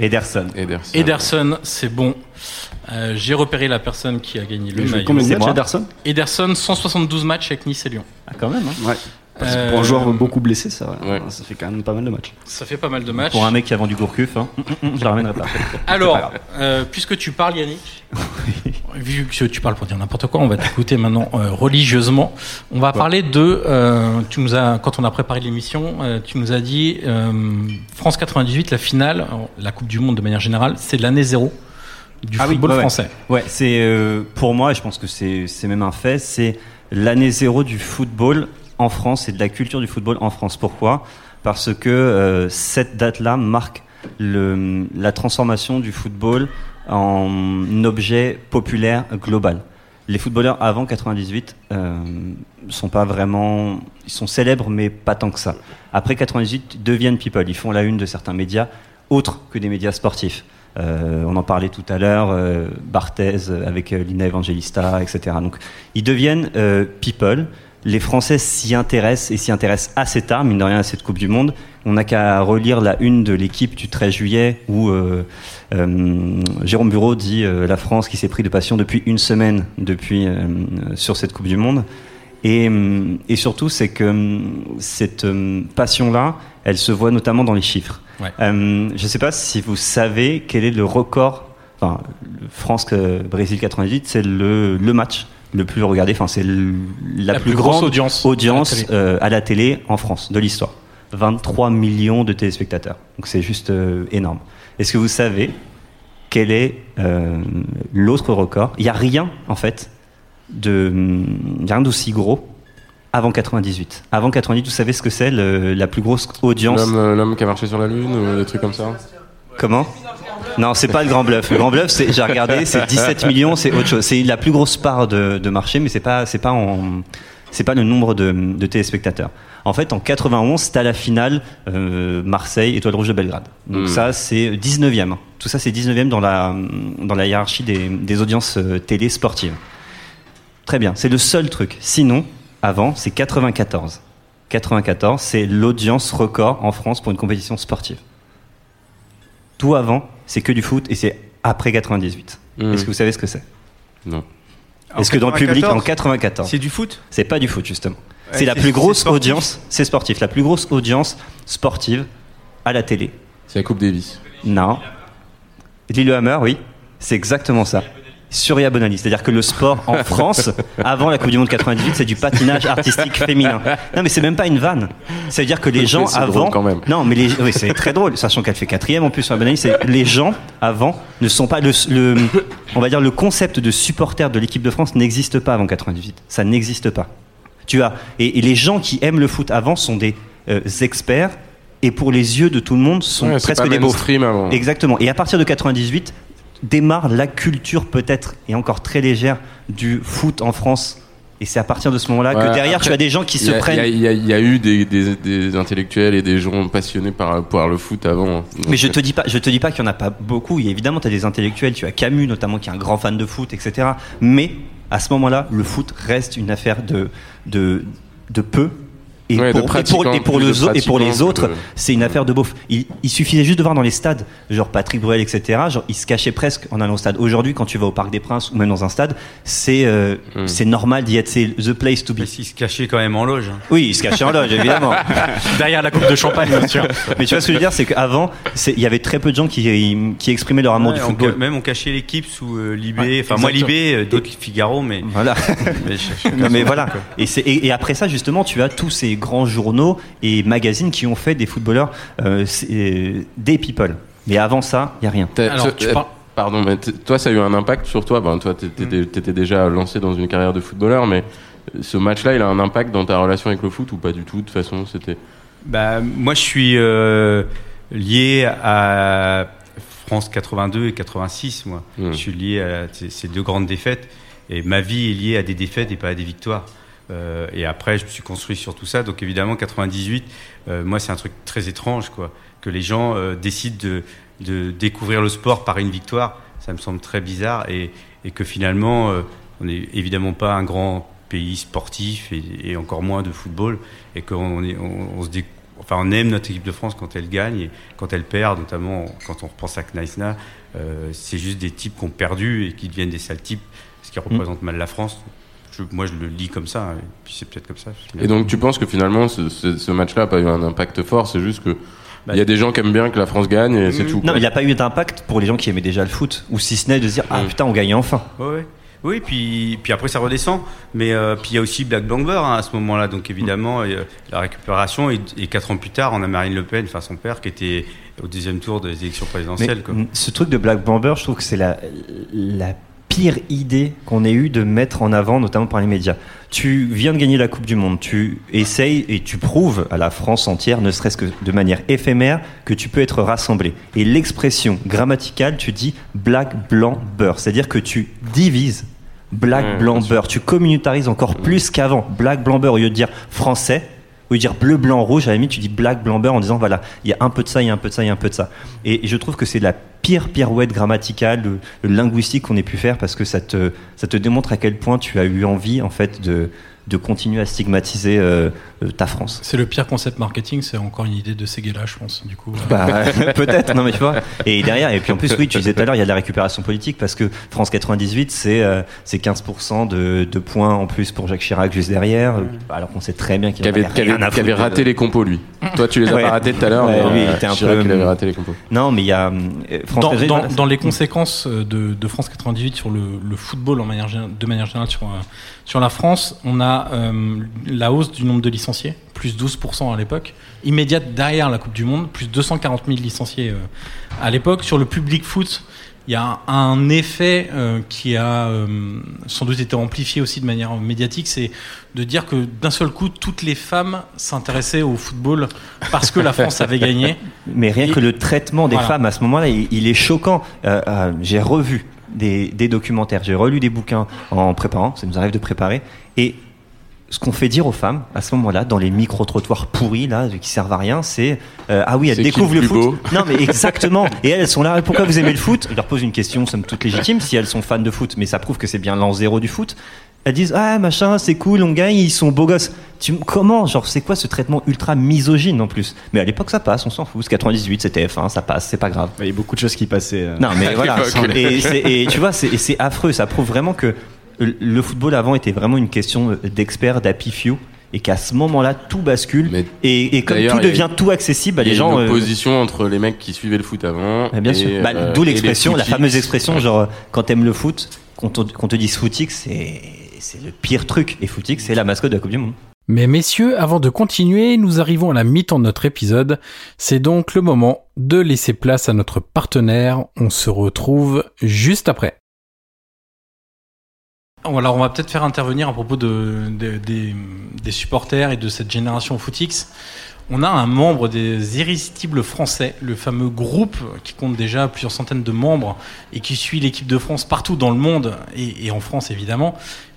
Ederson. Ederson. Ederson, c'est bon. Euh, J'ai repéré la personne qui a gagné le maillot. combien de C'est matchs. Ederson? Ederson, 172 matchs avec Nice et Lyon. Ah, quand même. hein. Ouais. Parce que Euh, Pour un joueur beaucoup blessé, ça, Ouais. ça fait quand même pas mal de matchs. Ça fait pas mal de matchs. Pour un mec qui a vendu Gourcuff, hein, je le ramènerai pas. Alors, euh, puisque tu parles, Yannick, vu que tu parles pour dire n'importe quoi, on va t'écouter maintenant euh, religieusement. On va parler de. euh, tu nous as, quand on a préparé l'émission, euh, tu nous as dit euh, France 98, la finale, la Coupe du Monde de manière générale, c'est l'année zéro du Ah football ouais. français. Ouais, c'est euh, pour moi, et je pense que c'est c'est même un fait, c'est l'année zéro du football en France et de la culture du football en France. Pourquoi? Parce que euh, cette date-là marque le, la transformation du football en objet populaire global. Les footballeurs avant 98 euh, sont pas vraiment, ils sont célèbres mais pas tant que ça. Après 98, ils deviennent people. Ils font la une de certains médias autres que des médias sportifs. Euh, on en parlait tout à l'heure, euh, Barthez euh, avec euh, Lina Evangelista, etc. Donc, ils deviennent euh, people. Les Français s'y intéressent et s'y intéressent assez tard, mine de rien, à cette Coupe du Monde. On n'a qu'à relire la une de l'équipe du 13 juillet où euh, euh, Jérôme Bureau dit euh, la France qui s'est pris de passion depuis une semaine depuis, sur cette Coupe du Monde. Et, et surtout, c'est que cette passion-là, elle se voit notamment dans les chiffres. Ouais. Je ne sais pas si vous savez quel est le record. Enfin, France-Brésil 98, c'est le, le match le plus regardé. Enfin, c'est la, La plus, plus grosse grande audience audience à la télé. euh, à la télé en France de l'histoire. 23 millions de téléspectateurs. Donc c'est juste euh, énorme. Est-ce que vous savez quel est euh, l'autre record? Il n'y a rien, en fait, de, y a rien d'aussi gros avant 98. Avant 98, vous savez ce que c'est le- la plus grosse audience? L'homme l'homme qui a marché sur la Lune ou des trucs comme ça? Comment Non, c'est pas le Grand Bluff. Le Grand Bluff, c'est- j'ai regardé, c'est 17 millions, c'est autre chose. C'est la plus grosse part de, de marché, mais c'est pas, c'est pas en, c'est pas le nombre de, de téléspectateurs. En fait, en 91, c'était à la finale euh, Marseille, Étoile Rouge de Belgrade. Donc Mm. ça, c'est 19e. Tout ça, c'est 19e dans la, dans la hiérarchie des, des audiences euh, télé sportives. Très bien, c'est le seul truc. Sinon, avant, c'est 94. 94, c'est l'audience record en France pour une compétition sportive. Tout avant, c'est que du foot et c'est après 98. Mm. Est-ce que vous savez ce que c'est? Non. Est-ce que dans le public, en 94, C'est du foot? C'est pas du foot justement. Ouais, c'est la plus grosse audience, c'est sportif, la plus grosse audience sportive à la télé. C'est la Coupe Davis. Non. Lillehammer, oui, c'est exactement ça. Surya Bonali, c'est-à-dire que le sport en France, avant la Coupe du Monde 98, c'est du patinage artistique féminin. Non, mais c'est même pas une vanne. Ça veut dire que les gens avant, quand même. non, mais les, oui, c'est très drôle, sachant qu'elle fait quatrième en plus sur la Bonali, c'est les gens avant ne sont pas le, le- on va dire le concept de supporter de l'équipe de France n'existe pas avant 98. Ça n'existe pas. Tu as et, et les gens qui aiment le foot avant sont des euh, experts et pour les yeux de tout le monde sont Ouais, presque des avant. Exactement. Et à partir de 98, démarre la culture peut-être et encore très légère du foot en France. Et c'est à partir de ce moment-là Ouais, que derrière après, tu as des gens qui se prennent. il y a- y y eu des, des- des intellectuels et des gens passionnés par, par le foot avant. Mais je te dis pas, je te dis pas qu'il y en a pas beaucoup. A évidemment, tu as des intellectuels. Tu as Camus notamment, qui est un grand fan de foot, etc. Mais à ce moment-là, le foot reste une affaire de de de peu. Et, Ouais, pour, et pour- pratiquants, et pour plus le de zo- et pour les autres, de- c'est une affaire de beauf. Il, il suffisait juste de voir dans les stades, genre Patrick Bruel, etc. Genre, ils se cachaient presque en allant au stade. Aujourd'hui, quand tu vas au Parc des Princes ou même dans un stade, c'est euh, Hmm. c'est normal d'y être. C'est the place to be. Qu'il se cachait quand même en loge. hein. Oui, ils se cachaient en loge, évidemment. Derrière la coupe de champagne, bien sûr. Mais tu vois ce que je veux dire, c'est qu'avant, il y avait très peu de gens qui, qui exprimaient leur amour Ouais, du football. ca- même on cachait l'équipe sous euh, Libé. Ouais, enfin, moi. Libé, euh, d'autres Figaro, mais. Voilà. mais je- je- Non, mais je- voilà. Et, c'est- et, et après ça, justement, tu as tous ces grands journaux et magazines qui ont fait des footballeurs euh, euh, des people. Mais avant ça, il y a rien. Alors, tu euh, parles- Pardon, mais toi, ça a eu un impact sur toi. Ben, toi, t'étais Mm. déjà lancé dans une carrière de footballeur, mais ce match-là, il a un impact dans ta relation avec le foot ou pas du tout De toute façon, c'était? Bah, moi, je suis euh, lié à France 82 et 86. Moi, Mm. je suis lié à ces ces deux grandes défaites. Et ma vie est liée à des défaites et pas à des victoires. Euh, et après, je me suis construit sur tout ça. Donc évidemment, 98, euh, moi, c'est un truc très étrange, quoi, que les gens euh, décident de, découvrir le sport par une victoire. Ça me semble très bizarre et, que finalement, on n'est évidemment pas un grand pays sportif et, encore moins de football et qu'on se dé- enfin, on aime notre équipe de France quand elle gagne et quand elle perd, notamment quand on repense à Kneisna, euh, c'est juste des types qui ont perdu et qui deviennent des sales types, ce qui représente mal la France. Je- moi, je le lis comme ça, et puis c'est peut-être comme ça. Et donc tu penses que finalement ce, ce- ce match-là n'a pas eu un impact fort, c'est juste que Bah, il y a des gens qui aiment bien que la France gagne et c'est tout. Non, il n'y a pas eu d'impact pour les gens qui aimaient déjà le foot, ou si ce n'est de se dire ah Mm. putain on gagne enfin. Ouais, ouais. Oui, puis, puis après ça redescend. Mais euh, puis il y a aussi Black Blanc Beurre hein, à ce moment-là. Donc évidemment, euh, la récupération. Et, et quatre ans plus tard, on a Marine Le Pen, enfin son père, qui était au deuxième tour des élections Mais présidentielles. quoi. mm, ce truc de Black Bomber, je trouve que c'est la, la pire idée qu'on ait eu de mettre en avant, notamment par les médias. Tu viens de gagner la Coupe du Monde, tu essayes et tu prouves à la France entière, ne serait-ce que de manière éphémère, que tu peux être rassemblé. Et l'expression grammaticale, tu dis black, blanc, beurre. C'est-à-dire que tu divises black, Ouais, blanc, beurre. Tu communautarises encore plus qu'avant. Black, blanc, beurre, au lieu de dire français, au lieu de dire bleu, blanc, rouge, à la limite, tu dis black, blanc, beurre en disant voilà, il y a un peu de ça, il y a un peu de ça, il y a un peu de ça. Et je trouve que c'est la pirouette grammaticale, le, le linguistique qu'on ait pu faire parce que ça te, ça te démontre à quel point tu as eu envie, en fait, de, de continuer à stigmatiser euh, euh, ta France. C'est le pire concept marketing, c'est encore une idée de Seguela, je pense. Du coup, Bah, peut-être, non mais tu vois. Et derrière, et puis en plus, oui, tu disais tout à l'heure, il y a de la récupération politique parce que France 98, c'est euh, c'est 15% de, de points en plus pour Jacques Chirac juste derrière, euh, alors qu'on sait très bien qu'il Qui avait, qui avait- qui avait raté les compos lui. Toi tu les as Ouais. pas ratés tout à l'heure, Ouais, mais lui, il euh, était un Chirac, peu- il avait raté les compos. Non, mais il y a euh, France dans, 98, dans- voilà, dans les conséquences de, de France 98 sur le, le football en manière, gé- de manière générale sur, sur la France, on a euh, la hausse du nombre de licenciés, plus 12% à l'époque, immédiate derrière la Coupe du Monde, plus 240 000 licenciés euh, à l'époque. Sur le public foot, il y a un effet euh, qui a sans doute été amplifié aussi de manière médiatique, c'est de dire que d'un seul coup, toutes les femmes s'intéressaient au football parce que la France avait gagné. Mais rien Et- que le traitement des Voilà. femmes à ce moment-là, il, il est choquant. J'ai revu des, des documentaires, j'ai relu des bouquins en préparant, ça nous arrive de préparer, et ce qu'on fait dire aux femmes à ce moment-là, dans les micro-trottoirs pourris là, qui servent à rien, c'est euh, ah oui, elles découvrent le foot. Non mais exactement. Et elles sont là. Pourquoi vous aimez le foot? Je leur pose une question, somme toute légitime, si elles sont fans de foot, mais ça prouve que c'est bien l'an zéro du foot. Elles disent ah machin, c'est cool, on gagne, ils sont beaux gosses. Tu, comment Genre c'est quoi ce traitement ultra misogyne en plus? Mais à l'époque ça passe, on s'en fout. C'est 98, c'était F1, ça passe, c'est pas grave. Il y a beaucoup de choses qui passaient. euh. Non, mais À voilà. Et, tu vois, c'est affreux. Ça prouve vraiment que le football avant était vraiment une question d'experts, d'happy few. Et qu'à ce moment-là, tout bascule. Mais Et, et comme tout devient tout accessible, bah, Il y les a gens. une euh, opposition entre les mecs qui suivaient le foot avant. bah, bien et, sûr. Bah, euh, D'où l'expression, la fameuse expression, genre, euh, quand t'aimes le foot, qu'on te, te dise footix, c'est c'est le pire truc. Et footix, c'est la mascotte de la Coupe du Monde. Mais messieurs, avant de continuer, nous arrivons à la mi-temps de notre épisode. C'est donc le moment de laisser place à notre partenaire. On se retrouve juste après. Alors on va peut-être faire intervenir à propos de, de- des, supporters et de cette génération Footix. On a un membre des Irrésistibles Français, le fameux groupe qui compte déjà plusieurs centaines de membres et qui suit l'équipe de France partout dans le monde et, en France évidemment,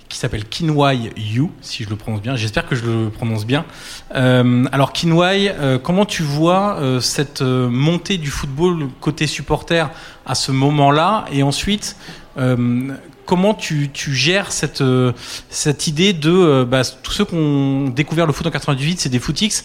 qui s'appelle Kinwai You, si je le prononce bien. J'espère que je le prononce bien. Euh, alors Kinwai, euh, comment tu vois euh, cette euh, montée du football côté supporter à ce moment-là? Et ensuite comment tu, tu gères cette, euh, cette idée de euh, bah, tous ceux qui ont découvert le foot en 98, c'est des footix.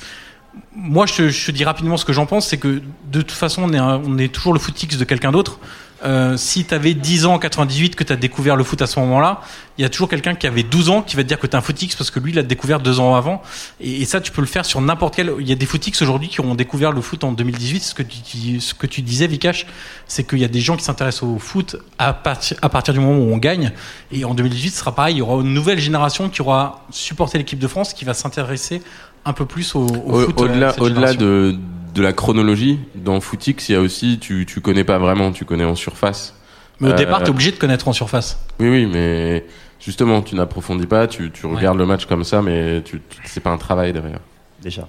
Moi, je, te- dis rapidement ce que j'en pense, c'est que de toute façon, on est, on est toujours le footix de quelqu'un d'autre. Euh, si tu avais 10 ans en 98 que tu as découvert le foot à ce moment-là, il y a toujours quelqu'un qui avait 12 ans qui va te dire que tu es un footix parce que lui, l'a découvert deux ans avant. Et, et ça, tu peux le faire sur n'importe quel. Il y a des footix aujourd'hui qui ont découvert le foot en 2018. Ce que tu, tu- ce que tu disais, Vikash, c'est qu'il y a des gens qui s'intéressent au foot à, partir à partir du moment où on gagne. Et en 2018, ce sera pareil. Il y aura une nouvelle génération qui aura supporté l'équipe de France qui va s'intéresser un peu plus au, au Au- foot. euh, Au-delà de, de la chronologie, dans Footix, il y a aussi, tu, tu connais pas vraiment, tu connais en surface. Mais au Euh, départ, tu es obligé de connaître en surface. Oui, oui, mais justement, tu n'approfondis pas, tu, tu Ouais. regardes le match comme ça, mais tu, tu- c'est pas un travail derrière. Déjà.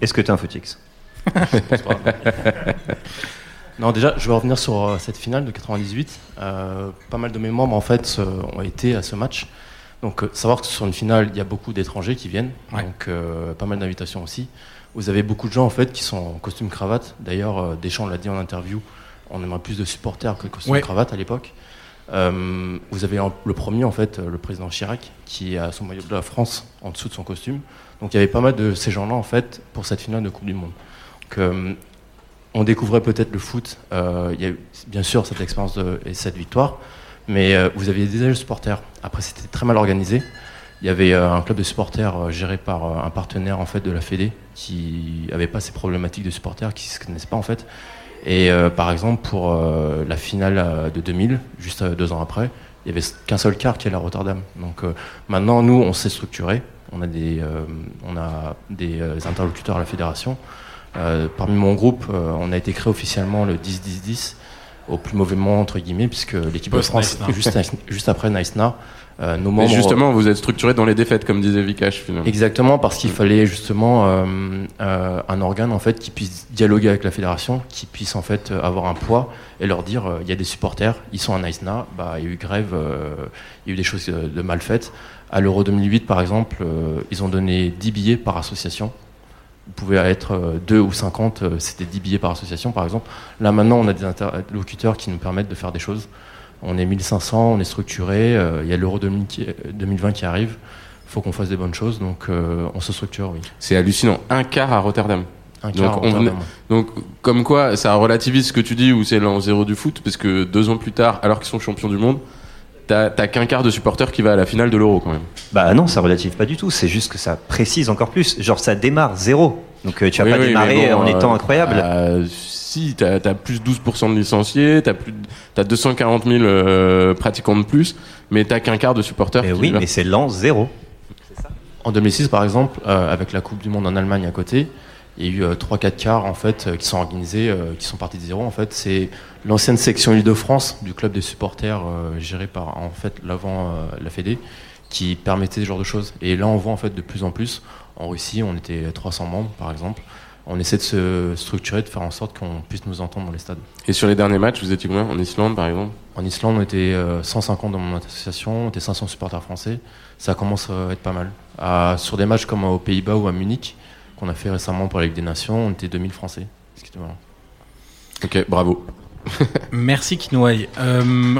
Est-ce que t'es un footix Non, déjà, je vais revenir sur euh, cette finale de 98. Euh, pas mal de mes membres, en fait, ont été à ce match. Donc, savoir que sur une finale, il y a beaucoup d'étrangers qui viennent. Ouais. Donc, euh, pas mal d'invitations aussi. Vous avez beaucoup de gens, en fait, qui sont en costume cravate. D'ailleurs, euh, Deschamps l'a dit en interview, on aimerait plus de supporters que de costume Ouais. cravate à l'époque. Euh, vous avez le premier, en fait, euh, le président Chirac, qui a son maillot de la France en dessous de son costume. Donc, il y avait pas mal de ces gens-là, en fait, pour cette finale de Coupe du Monde. Donc, euh, on découvrait peut-être le foot. Euh, il y a eu bien sûr cette expérience et cette victoire, Mais vous aviez déjà le supporter. Après, c'était très mal organisé. Il y avait euh, un club de supporters euh, géré par euh, un partenaire en fait de la Fédé qui avait pas ces problématiques de supporters, qui se connaissaient pas en fait. Et euh, par exemple pour euh, la finale de 2000, juste deux ans après, il y avait qu'un seul car qui est à Rotterdam. Donc euh, maintenant, nous, on s'est structuré. On a des, euh, on a des euh, interlocuteurs à la fédération. Euh, parmi mon groupe, euh, on a été créé officiellement le 10-10-10 au plus mauvais moment entre guillemets puisque l'équipe de France Nice Now. juste, juste après Nice Now, euh, nos Mais membres justement, vous êtes structuré dans les défaites, comme disait Vikash finalement. Exactement, parce qu'il fallait justement euh, euh, un organe en fait qui puisse dialoguer avec la fédération, qui puisse en fait euh, avoir un poids et leur dire il y a des supporters, ils sont à Nice-Na, bah il y a eu grève, il y a eu des choses de mal faites. À l'Euro 2008 par exemple, ils ont donné 10 billets par association. Vous pouvez être euh, 2 ou 50, euh, c'était 10 billets par association par exemple. Là maintenant, on a des interlocuteurs qui nous permettent de faire des choses. On est 1500, on est structuré, euh, il y a l'Euro 2000 qui- 2020 qui arrive. Il faut qu'on fasse des bonnes choses, donc euh, on se structure, oui. C'est hallucinant. Un quart à Rotterdam. Un donc, quart à Rotterdam, ouais. donc, comme quoi, ça relativise ce que tu dis où c'est l'an zéro du foot, parce que deux ans plus tard, alors qu'ils sont champions du monde, t'as qu'un quart de supporters qui va à la finale de l'Euro quand même. Bah non, ça relative pas du tout. C'est juste que ça précise encore plus. Genre, ça démarre zéro. Donc euh, tu vas Oui, pas oui, démarrer bon, en euh, étant incroyable. euh, si, t'as as plus 12% de licenciés, t'as plus, t'as 240 000 euh, pratiquants de plus, mais t'as qu'un quart de supporters. qui oui, mais c'est l'an zéro. En 2006, par exemple, euh, avec la Coupe du Monde en Allemagne à côté, il y a eu euh, 3-4 quarts en fait, euh, qui sont organisés, euh, qui sont partis de zéro. En fait, c'est l'ancienne section Île-de-France du club des supporters euh, géré par en fait l'avant euh, la Fédé qui permettait ce genre de choses. Et là, on voit en fait de plus en plus. En Russie, on était 300 membres, par exemple. On essaie de se structurer, de faire en sorte qu'on puisse nous entendre dans les stades. Et sur les derniers matchs, vous étiez combien? En Islande, par exemple? En Islande, on était euh, 150 dans mon association, on était 500 supporters français. Ça commence à être pas mal. À- sur des matchs comme aux Pays-Bas ou à Munich, qu'on a fait récemment pour la Ligue des Nations, on était 2000 Français. Ce qui était marrant. Ok, bravo. Merci Kinouai. Euh,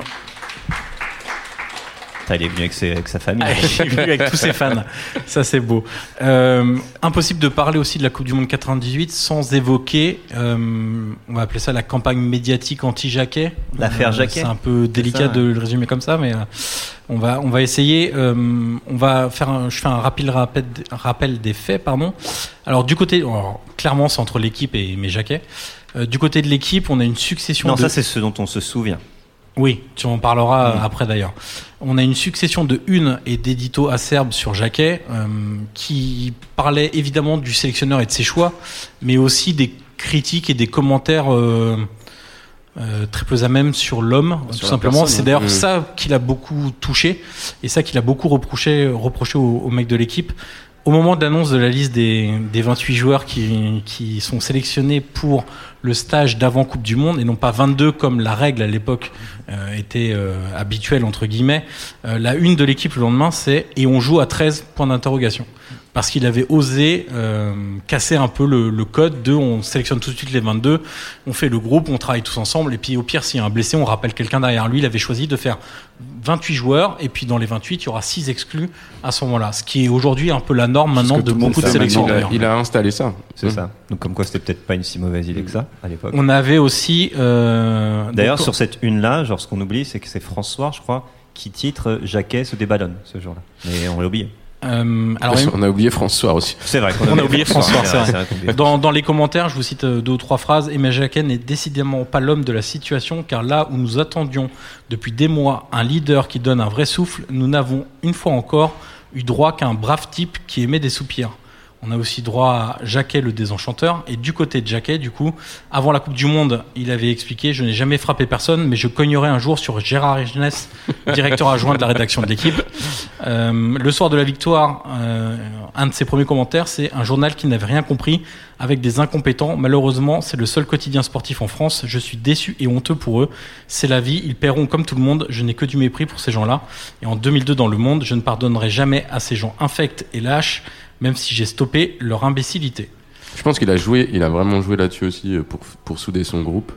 il est venu avec, ses- avec sa famille. Ah, il est venu avec tous ses fans. Ça, c'est beau. Euh, impossible de parler aussi de la Coupe du Monde 98 sans évoquer, euh, on va appeler ça la campagne médiatique anti-Jacquet. L'affaire Euh, Jacquet. C'est un peu délicat ça, de le résumer comme ça, mais euh, on va, on va essayer. Euh, on va faire un, je fais un rapide rappel, rappel des faits, pardon. Alors, du côté, alors, clairement, c'est entre l'équipe et mes Jacquet. Euh, du côté de l'équipe, on a une succession Non, de... ça c'est ce dont on se souvient. Oui, tu en parleras Mm. après d'ailleurs. On a une succession de une et d'éditos acerbes sur Jacquet euh, qui parlaient évidemment du sélectionneur et de ses choix, mais aussi des critiques et des commentaires euh, euh, très peu à même sur l'homme, tout simplement. C'est hein. d'ailleurs Mm. ça qui l'a beaucoup touché et ça qui l'a beaucoup reproché, reproché aux, aux mecs de l'équipe. Au moment de l'annonce de la liste des, des 28 joueurs qui, sont sélectionnés pour le stage d'avant Coupe du Monde, et non pas 22 comme la règle à l'époque euh, était euh, habituelle, entre guillemets, euh, la une de l'équipe le lendemain, c'est « et on joue à 13 points d'interrogation ». Parce qu'il avait osé euh, casser un peu le, le code de on sélectionne tout de suite les 22, on fait le groupe, on travaille tous ensemble, et puis au pire, s'il y a un blessé, on rappelle quelqu'un derrière lui. Il avait choisi de faire 28 joueurs, et puis dans les 28, il y aura 6 exclus à ce moment-là. Ce qui est aujourd'hui un peu la norme maintenant de beaucoup de sélections. d'ailleurs. Il a installé ça. C'est Mmh. ça. Donc comme quoi c'était peut-être pas une si mauvaise idée que ça à l'époque. On avait aussi. euh, D'ailleurs sur cette une là, genre ce qu'on oublie, c'est que c'est François, je crois, qui titre Jacquet se déballonne ce jour-là. Mais on l'a oublié. Euh, alors, on a oublié François aussi. C'est vrai qu'on On a oublié François, vrai. Dans, dans les commentaires, je vous cite euh, deux ou trois phrases. Emma Jacquet n'est décidément pas l'homme de la situation, car là où nous attendions depuis des mois un leader qui donne un vrai souffle, nous n'avons une fois encore eu droit qu'à un brave type qui émet des soupirs. On a aussi droit à Jacquet le désenchanteur. Et du côté de Jacquet, du coup, avant la Coupe du Monde, il avait expliqué Je n'ai jamais frappé personne, mais je cognerai un jour sur Gérard Jeunesse, directeur adjoint de la rédaction de l'équipe. Euh, le soir de la victoire, euh, un de ses premiers commentaires, c'est un journal qui n'avait rien compris avec des incompétents. Malheureusement, c'est le seul quotidien sportif en France. Je suis déçu et honteux pour eux. C'est la vie. Ils paieront comme tout le monde. Je n'ai que du mépris pour ces gens-là. Et en 2002, dans le monde, je ne pardonnerai jamais à ces gens infects et lâches, même si j'ai stoppé leur imbécilité. Je pense qu'il a joué, il a vraiment joué là-dessus aussi euh, pour, pour souder son groupe.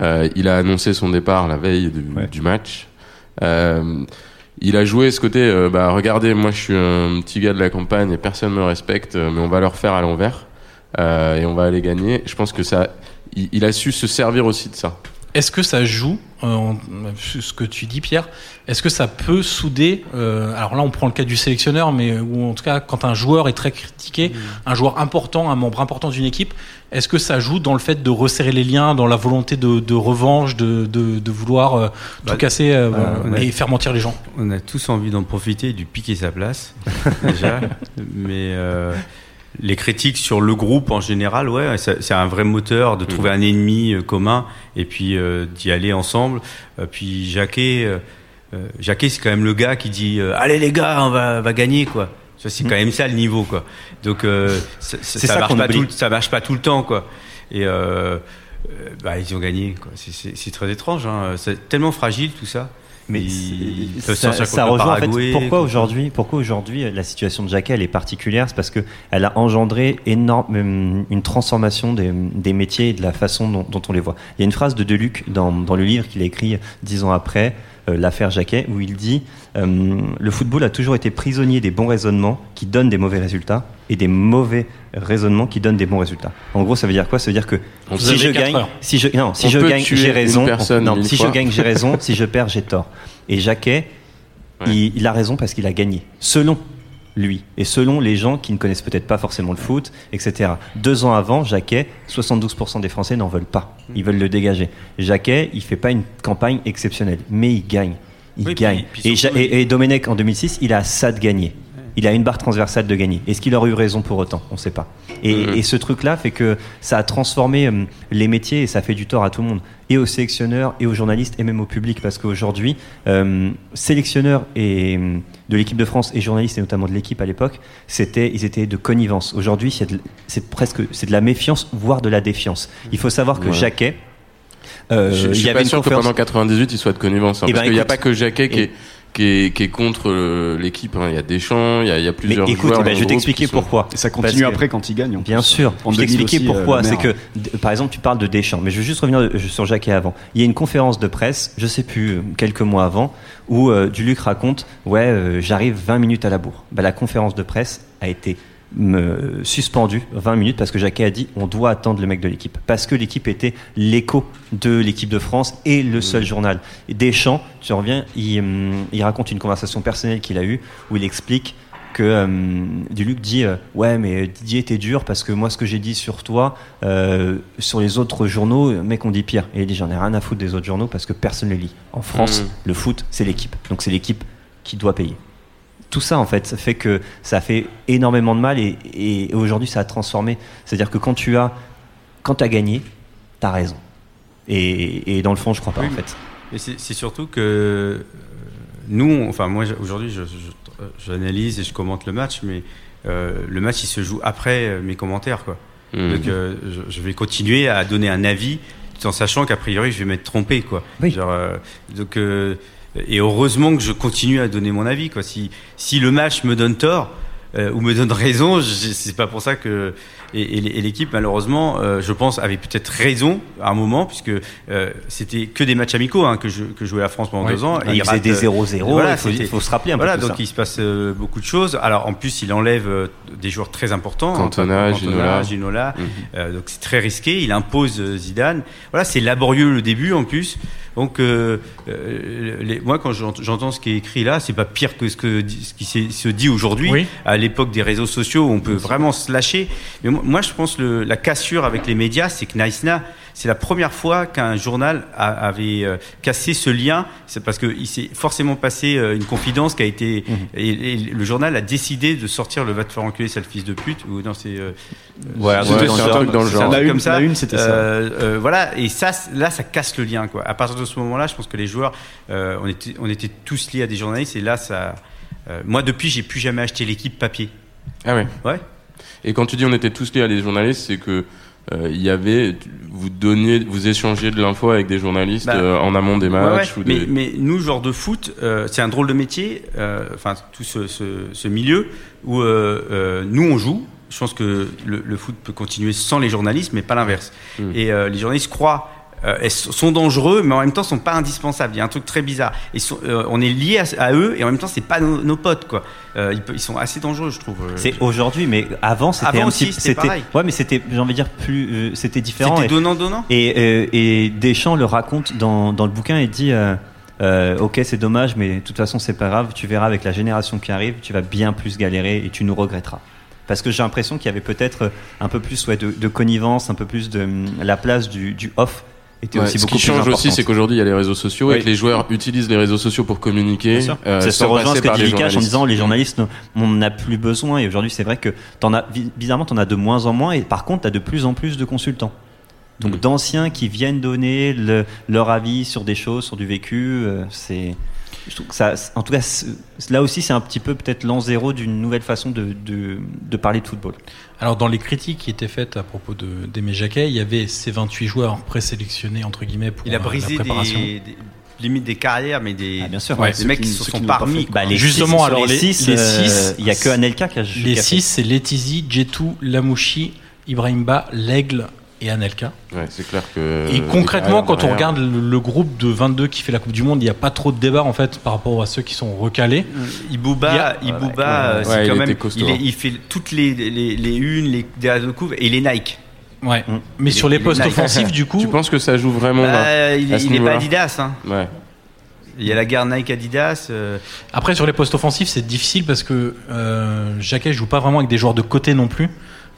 Euh, il a annoncé son départ la veille du, du match. Euh, il a joué ce côté, euh, bah regardez, moi je suis un petit gars de la campagne et personne me respecte, mais on va leur faire à l'envers euh, et on va aller gagner. Je pense que ça, il, il a su se servir aussi de ça Est-ce que ça joue, euh, ce que tu dis Pierre, est-ce que ça peut souder, euh, alors là on prend le cas du sélectionneur, mais ou en tout cas quand un joueur est très critiqué, mmh. un joueur important, un membre important d'une équipe, est-ce que ça joue dans le fait de resserrer les liens, dans la volonté de, revanche, de, de, vouloir euh, tout bah, casser et faire mentir les gens? On a tous envie d'en profiter, du piquer sa place, déjà, mais les critiques sur le groupe en général, ouais, c'est un vrai moteur de trouver mm. un ennemi euh, commun et puis euh, d'y aller ensemble. Euh, puis Jacquet, Jacquet, c'est quand même le gars qui dit allez les gars, on va, va gagner quoi. C'est mm. quand même ça le niveau quoi. Donc ça, ça, marche pas tout, ça marche pas tout le temps quoi. Et bah, ils ont gagné quoi. C'est très étrange. Hein. C'est tellement fragile tout ça. Mais ça, ça rejoint en fait, pourquoi aujourd'hui, pourquoi aujourd'hui la situation de Jacquet elle est particulière, c'est parce que elle a engendré énorme euh, une transformation des, des, métiers et de la façon dont, dont, on les voit. Il y a une phrase de Deluc dans, dans le livre qu'il a écrit dix ans après. Euh, l'affaire Jacquet, où il dit euh, le football a toujours été prisonnier des bons raisonnements qui donnent des mauvais résultats et des mauvais raisonnements qui donnent des bons résultats. En gros, ça veut dire quoi? Ça veut dire que si je, gagne, si je non, si je gagne, j'ai raison. Non, si je gagne, j'ai raison. Si je perds, j'ai tort. Et Jacquet, il, il, a raison parce qu'il a gagné. Selon lui. Et selon les gens qui ne connaissent peut-être pas forcément le foot, etc. Deux ans avant, Jacquet, 72% des Français n'en veulent pas. Ils veulent le dégager. Jacquet, il fait pas une campagne exceptionnelle, mais il gagne. Il gagne. et, et, Domenech, en 2006, il a ça de gagner il a une barre transversale de gagner. Est-ce qu'il aurait eu raison pour autant? On ne sait pas. Et, mhm. ce truc-là fait que ça a transformé euh, les métiers et ça fait du tort à tout le monde, et aux sélectionneurs, et aux journalistes, et même au public, parce qu'aujourd'hui, euh, sélectionneurs et euh, de l'équipe de France et journalistes, et notamment de l'équipe à l'époque, c'était, ils étaient de connivence. Aujourd'hui, c'est presque, c'est de la méfiance, voire de la défiance. Il faut savoir que Jacquet, euh, je, je suis pas sûr que pendant 98 il soit de connivence, hein, eh parce ben, qu'il n'y a pas que Jacquet qui est qui est, qui est contre euh, l'équipe. Hein. Il y a Deschamps, il y a, il y a plusieurs écoute, joueurs. Eh ben, je vais t'expliquer pourquoi. Et ça continue après quand ils gagnent. Bien sûr. je vais t'expliquer pourquoi. Euh, c'est que, par exemple, tu parles de Deschamps, mais je veux juste revenir sur Jacquet avant. Il y a une conférence de presse, je sais plus, quelques mois avant, où euh, Duluc raconte, ouais, j'arrive 20 minutes à la bourre. Bah, la conférence de presse a été me suspendu 20 minutes parce que Jacquet a dit on doit attendre le mec de l'équipe. Parce que l'équipe était l'écho de l'équipe de France et le seul journal. Deschamps, tu reviens, hum, il, raconte une conversation personnelle qu'il a eue où il explique que euh, Duluc dit euh, ouais mais Didier était dur parce que moi ce que j'ai dit sur toi euh, sur les autres journaux mec on dit pire et il dit j'en ai rien à foutre des autres journaux parce que personne ne les lit. En France mmh. le foot c'est l'équipe. Donc c'est l'équipe qui doit payer tout ça en fait ça fait que ça fait énormément de mal et, aujourd'hui ça a transformé. C'est à dire que quand tu as quand tu as gagné tu as raison. Et, dans le fond je crois pas en fait. c'est surtout que euh, nous enfin moi aujourd'hui j'analyse et je commente le match mais euh, le match il se joue après euh, mes commentaires quoi. Mmh. donc je, vais continuer à donner un avis tout en sachant qu'a priori je vais m'être trompé quoi. Donc et heureusement que je continue à donner mon avis. Quoi. Si, si le match me donne tort euh, ou me donne raison, c'est pas pour ça que et, et l'équipe, malheureusement, euh, je pense, avait peut-être raison à un moment, puisque euh, c'était que des matchs amicaux hein, que, je, que jouait la France pendant deux ans. Et il faisait des 0-0, il, faut, se rappeler un voilà, peu donc il se passe euh, beaucoup de choses. Alors en plus, il enlève des joueurs très importants. Cantona, Ginola. Ginola. Mhm. donc c'est très risqué. Il impose Zidane. Voilà, c'est laborieux le début en plus. Donc, les, moi, quand j'entends ce qui est écrit là, c'est pas pire que ce, que, ce qui se dit aujourd'hui. À l'époque des réseaux sociaux, on peut vraiment se lâcher. Mais moi, moi, je pense que la cassure avec les médias, c'est que Naïsna, c'est la première fois qu'un journal avait euh, cassé ce lien. C'est parce qu'il s'est forcément passé euh, une confidence qui a été. Mhm. Et, le journal a décidé de sortir le va te faire enculer, sale fils de pute. Ou non, c'est. Euh, ouais, c'est un truc dans le genre. comme ça. une, c'était ça. voilà, et ça, là, ça casse le lien. Quoi. À partir de ce moment-là, je pense que les joueurs, on, était, on était tous liés à des journalistes. Et là, ça. moi, depuis, j'ai plus jamais acheté l'équipe papier. Ah oui Ouais. Et quand tu dis on était tous liés à des journalistes, c'est que euh, il y avait vous donniez vous échangez de l'info avec des journalistes bah, euh, en amont des matchs Ou mais, mais, nous genre de foot euh, c'est un drôle de métier enfin tout ce, ce, ce, milieu où nous on joue. Je pense que le, le, foot peut continuer sans les journalistes mais pas l'inverse. Hmm. et les journalistes croient euh, elles sont dangereux, mais en même temps sont pas indispensables. Il y a un truc très bizarre. Ils sont, euh, on est lié à, à eux et en même temps c'est pas nos, nos potes quoi. Euh, ils, sont assez dangereux, je trouve. Euh, C'est aujourd'hui, mais avant c'était un aussi, petit, c'était ouais, mais c'était, j'ai envie de dire plus, c'était différent. C'était et- donnant-donnant Et, et Deschamps le raconte dans, dans le bouquin et dit euh, Ok, c'est dommage, mais de toute façon, c'est pas grave. Tu verras avec la génération qui arrive, tu vas bien plus galérer et tu nous regretteras. Parce que j'ai l'impression qu'il y avait peut-être un peu plus ouais, de, de connivence, un peu plus de hum, la place du, du off était Ouais, aussi ce beaucoup qui plus change aussi, c'est qu'aujourd'hui il y a les réseaux sociaux et que les joueurs utilisent les réseaux sociaux pour communiquer. Euh, c'est sans se rejoint ce que dit Vikash en disant les journalistes, on n'a plus besoin et aujourd'hui c'est vrai que t'en as, bizarrement t'en as de moins en moins et par contre t'as de plus en plus de consultants. Donc Mm. d'anciens qui viennent donner le- leur avis sur des choses, sur du vécu, euh, c'est. Je trouve que ça, en tout cas, là aussi, c'est un petit peu peut-être l'an zéro d'une nouvelle façon de, de, de parler de football. Alors dans les critiques qui étaient faites à propos de d'Aimé Jacquet, il y avait ces 28 joueurs présélectionnés entre guillemets pour Il a euh, brisé la préparation. des, des- limite des carrières, mais des, Ah, bien sûr. ouais, des mecs qui- qui se sont qui fait. Bah, les Justement, six- alors les les, six, les euh, six, il y a que Anelka qui a- Les a fait. 6, c'est Letizi, Jetou, Lamouchi, Ibrahimba, L'Aigle et Anelka. Ouais, c'est clair que. Et concrètement, quand on regarde le, le groupe de 22 qui fait la Coupe du Monde, il n'y a pas trop de débat en fait par rapport à ceux qui sont recalés. Ibouba, a- Ibouba, Ouais, euh, c'est ouais, quand il même, il, est- hein. il fait toutes les, les, les unes, les derrière de couve et les Nike. Ouais. Mm. Mais Il sur est- les postes offensifs, du coup, Tu penses que ça joue vraiment Bah, là, il à est, ce il est pas Adidas. Hein. Ouais. Il y a la guerre Nike Adidas. euh, Après, sur les postes offensifs, c'est difficile parce que euh, Jacquet joue pas vraiment avec des joueurs de côté non plus.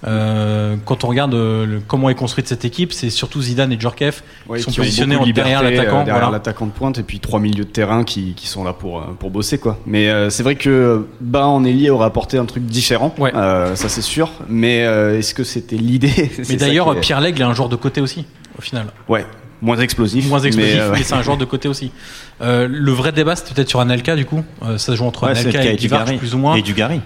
Euh, quand on regarde euh, le- comment est construite cette équipe, c'est surtout Zidane et Djorkaeff Ouais, qui sont qui positionnés de derrière liberté, euh, l'attaquant. derrière voilà. l'attaquant de pointe et puis trois milieux de terrain qui, qui sont là pour, pour bosser quoi. Mais euh, c'est vrai que Bas en ailier aurait apporté un truc différent, Ouais. Euh, ça c'est sûr. Mais est-ce que c'était l'idée? Mais d'ailleurs, est- Pierre Lègle est un joueur de côté aussi, au final. ouais, moins explosif, Moins explosif, mais, euh, c'est un joueur de côté aussi. Euh, le vrai débat, c'est peut-être sur Anelka, du coup. Euh, ça se joue entre Ouais, Anelka et et Dugarry. plus ou moins. Et Dugarry.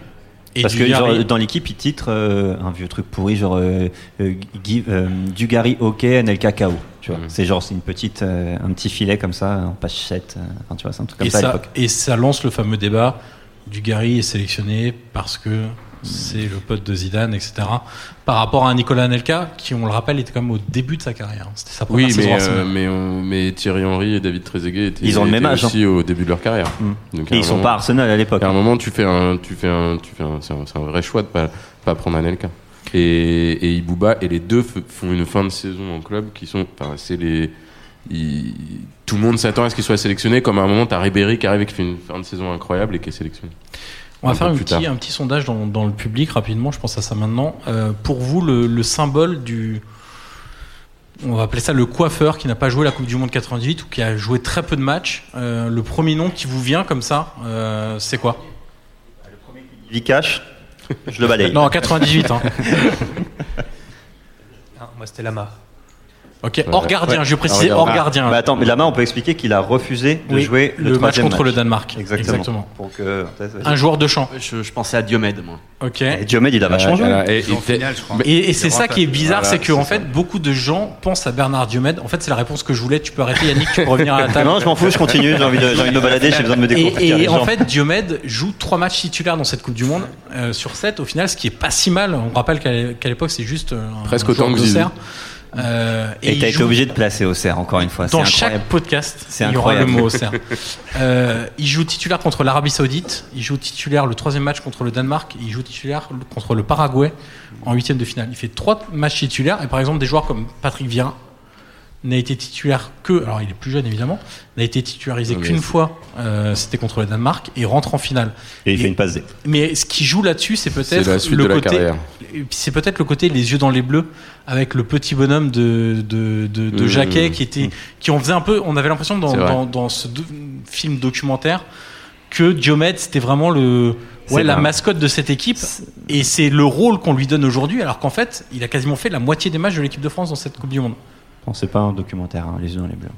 Et Parce que genre, dans l'équipe, il titre euh, un vieux truc pourri, genre euh, euh, Guy- euh, Dugarry OK, Anelka KO. Tu vois, Mm. c'est genre c'est une petite, euh, un petit filet comme ça en pachette. euh, Enfin, tu vois, c'est un truc comme et, ça, à ça, l'époque. et ça lance le fameux débat. Dugarry est sélectionné parce que c'est le pote de Zidane, etc. Par rapport à Nicolas Anelka, qui, on le rappelle, était quand même au début de sa carrière. C'était sa première Oui, saison mais, euh, mais, on- mais Thierry Henry et David Trezeguet étaient, Ils ont le même étaient âge, hein. aussi au début de leur carrière. Mm. Donc, Et ils sont moment- pas à Arsenal à l'époque. À un moment, tu fais un, tu fais un, tu fais un, c'est un, c'est un vrai choix de pas, pas prendre Anelka. Et, et Ibouba et les deux f- font une fin de saison en club qui sont, enfin, c'est les, tout le monde s'attend à ce qu'ils soient sélectionnés. Comme à un moment, t'as Ribéry qui arrive et qui fait une fin de saison incroyable et qui est sélectionné. On va un faire un petit, tard. un petit sondage dans, dans le public rapidement, je pense à ça maintenant. Euh, pour vous, le, le symbole du. On va appeler ça le coiffeur qui n'a pas joué la Coupe du Monde 98 ou qui a joué très peu de matchs. euh, le premier nom qui vous vient comme ça, euh, c'est quoi? Vikash, je le balaye. Non, en 98. Hein. Ah, moi, c'était Lama. Ok, hors gardien, Ouais. je vais préciser hors gardien. Mais attends, mais là-bas, on peut expliquer qu'il a refusé de Oui, jouer le, le match contre le Danemark. Exactement. Exactement. Pour que, Un joueur de champ. Je, je pensais à Diomède, moi. Ok. Et Diomède, il a vachement joué. Alors, et- et- c'est ça qui est bizarre, Voilà, c'est que en c'est fait beaucoup de gens pensent à Bernard Diomède. En fait, c'est la réponse que je voulais. Tu peux arrêter Yannick, tu peux revenir à la table. Non, je m'en fous, je continue, j'ai envie, de, j'ai envie de me balader, j'ai besoin de me découvrir. Et, en fait, Diomède joue trois matchs titulaires dans cette Coupe du Monde euh, sur 7 au final, ce qui est pas si mal. On rappelle qu'à l'époque, c'est juste euh, un Presque autant que. Euh, Et il t'as été obligé de placer au cerf, encore une fois. dans chaque podcast. C'est il y aura le mot Auxerre. Euh, il joue titulaire contre l'Arabie Saoudite. Il joue titulaire le troisième match contre le Danemark. Il joue titulaire contre le Paraguay en huitième de finale. Il fait trois matchs titulaires. Et par exemple, des joueurs comme Patrick Vieira n'a été titulaire que, alors il est plus jeune évidemment, n'a été titularisé qu'une fois. euh, C'était contre le Danemark et rentre en finale. Et il fait une passe D. Mais ce qui joue là-dessus, c'est peut-être le côté. C'est peut-être le côté les yeux dans les bleus avec le petit bonhomme de de, de, de Mmh. Jacquet qui était qui en faisait un peu. On avait l'impression dans, dans, dans ce do- film documentaire que Diomède c'était vraiment le ouais, la mascotte de cette équipe et c'est le rôle qu'on lui donne aujourd'hui alors qu'en fait il a quasiment fait la moitié des matchs de l'équipe de France dans cette Coupe du Monde. C'est pas un documentaire, hein, les yeux dans les bleus.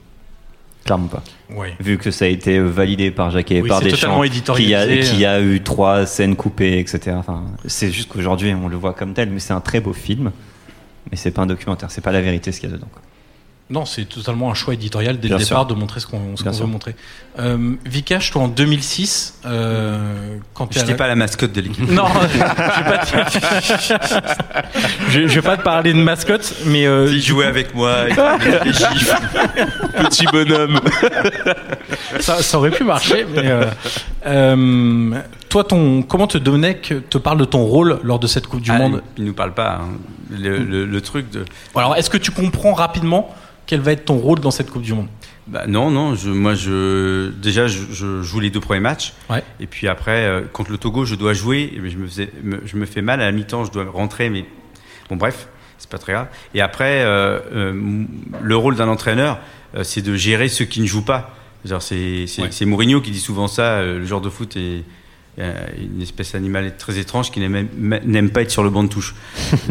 Clairement pas. Vu que ça a été validé par Jacquet et Oui, par Deschamps, qui a, qui a eu trois scènes coupées, etc. Enfin, c'est juste qu'aujourd'hui, on le voit comme tel, mais c'est un très beau film. Mais c'est pas un documentaire, c'est pas la vérité ce qu'il y a dedans. quoi. Non, c'est totalement un choix éditorial dès Bien le sûr. départ de montrer ce qu'on sûr. veut montrer. Euh, Vikash, toi en 2006, euh, quand J'étais la- pas la mascotte de l'équipe. Non, je vais pas te... pas te parler de mascotte, mais euh, Il jouait avec moi, il prenait des gifs. Petit bonhomme. ça, ça aurait pu marcher. Mais euh, euh, toi, ton, comment te Domenech te parle de ton rôle lors de cette Coupe du Ah, Monde il nous parle pas. hein. Le, le- le truc de. Alors, est-ce que tu comprends rapidement quel va être ton rôle dans cette Coupe du Monde? Bah, non, non. Je, moi, je déjà, je, je joue les deux premiers matchs. Ouais. Et puis après, euh, contre le Togo, je dois jouer. Je me faisais, me- je me fais mal à la mi-temps. Je dois rentrer, mais bon, bref, c'est pas très grave. Et après, euh, euh, le rôle d'un entraîneur, c'est de gérer ceux qui ne jouent pas. C'est Ouais. Mourinho qui dit souvent ça. le joueur de foot est une espèce animale très étrange qui n'aime pas être sur le banc de touche.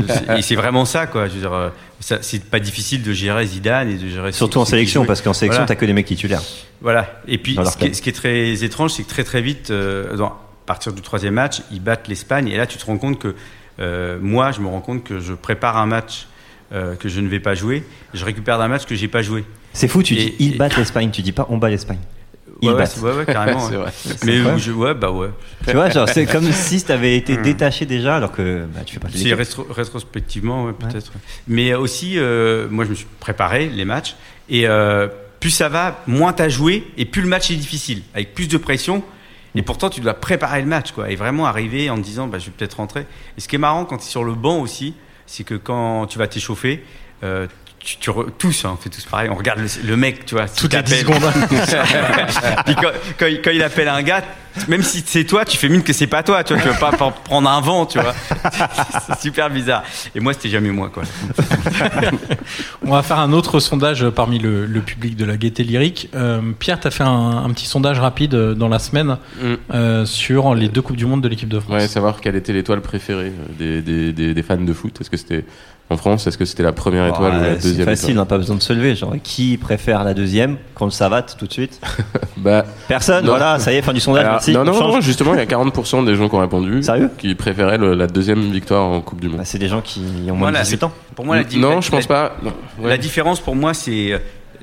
C'est- et c'est vraiment ça, quoi. Je veux dire, euh, c'est pas difficile de gérer Zidane et de gérer Surtout en sélection, parce qu'en sélection, Voilà. t'as que des mecs titulaires. Voilà. Et puis, ce qui, est, club. ce qui est très étrange, c'est que très très vite, euh, dans- à partir du troisième match, ils battent l'Espagne. Et là, tu te rends compte que euh, moi, je me rends compte que je prépare un match euh, que je ne vais pas jouer. Je récupère d'un match que j'ai pas joué. C'est fou, tu Et- dis ils et- battent l'Espagne, tu dis pas on bat l'Espagne. Ils Ouais, battent. ouais, ouais, carrément. Ouais. vrai. Mais où je, ouais, bah ouais. Tu vois, genre, c'est comme si t'avais été Hmm. détaché déjà, alors que bah, tu fais pas de C'est l'équipe. rétro- rétrospectivement, ouais, peut-être. Mais aussi, euh, moi, je me suis préparé les matchs. Et euh, plus ça va, moins t'as joué, et plus le match est difficile, avec plus de pression. Et pourtant, tu dois préparer le match, quoi, et vraiment arriver en te disant, bah, je vais peut-être rentrer. Et ce qui est marrant quand tu es sur le banc aussi, c'est que quand tu vas t'échauffer, euh, tu, tu re- tous, hein, on fait tous pareil, on regarde le, le mec, tu vois, Toutes les 10 t'appelle. secondes. Puis quand, quand il, quand il appelle un gars, même si c'est toi, tu fais mine que c'est pas toi, tu vois, tu vas pas prendre un vent, tu vois. c'est super bizarre. Et moi, c'était jamais moi, quoi. On va faire un autre sondage parmi le, le public de la Gaieté Lyrique. Euh, Pierre, tu as fait un, un petit sondage rapide euh, dans la semaine Mm. euh, sur les deux Coupes du Monde de l'équipe de France. Ouais, savoir quelle était l'étoile préférée des, des, des, des fans de foot. Est-ce que c'était en France Est-ce que c'était la première étoile ou la Ouais, c'est deuxième facile, étoile hein, pas besoin de se lever. Genre, qui préfère la deuxième qu'on le savate tout de suite Bah, Personne, Non. voilà, ça y est, fin du sondage, alors, merci. non, non, on non, justement, il y a 40% des gens qui ont répondu Sérieux qui préféraient le- la deuxième victoire en Coupe du Monde. Bah, c'est des gens qui ont moins Moi, de la- 17 ans. Pour moi, la, non, je pense la- pas. non. Ouais. La différence pour moi, c'est euh,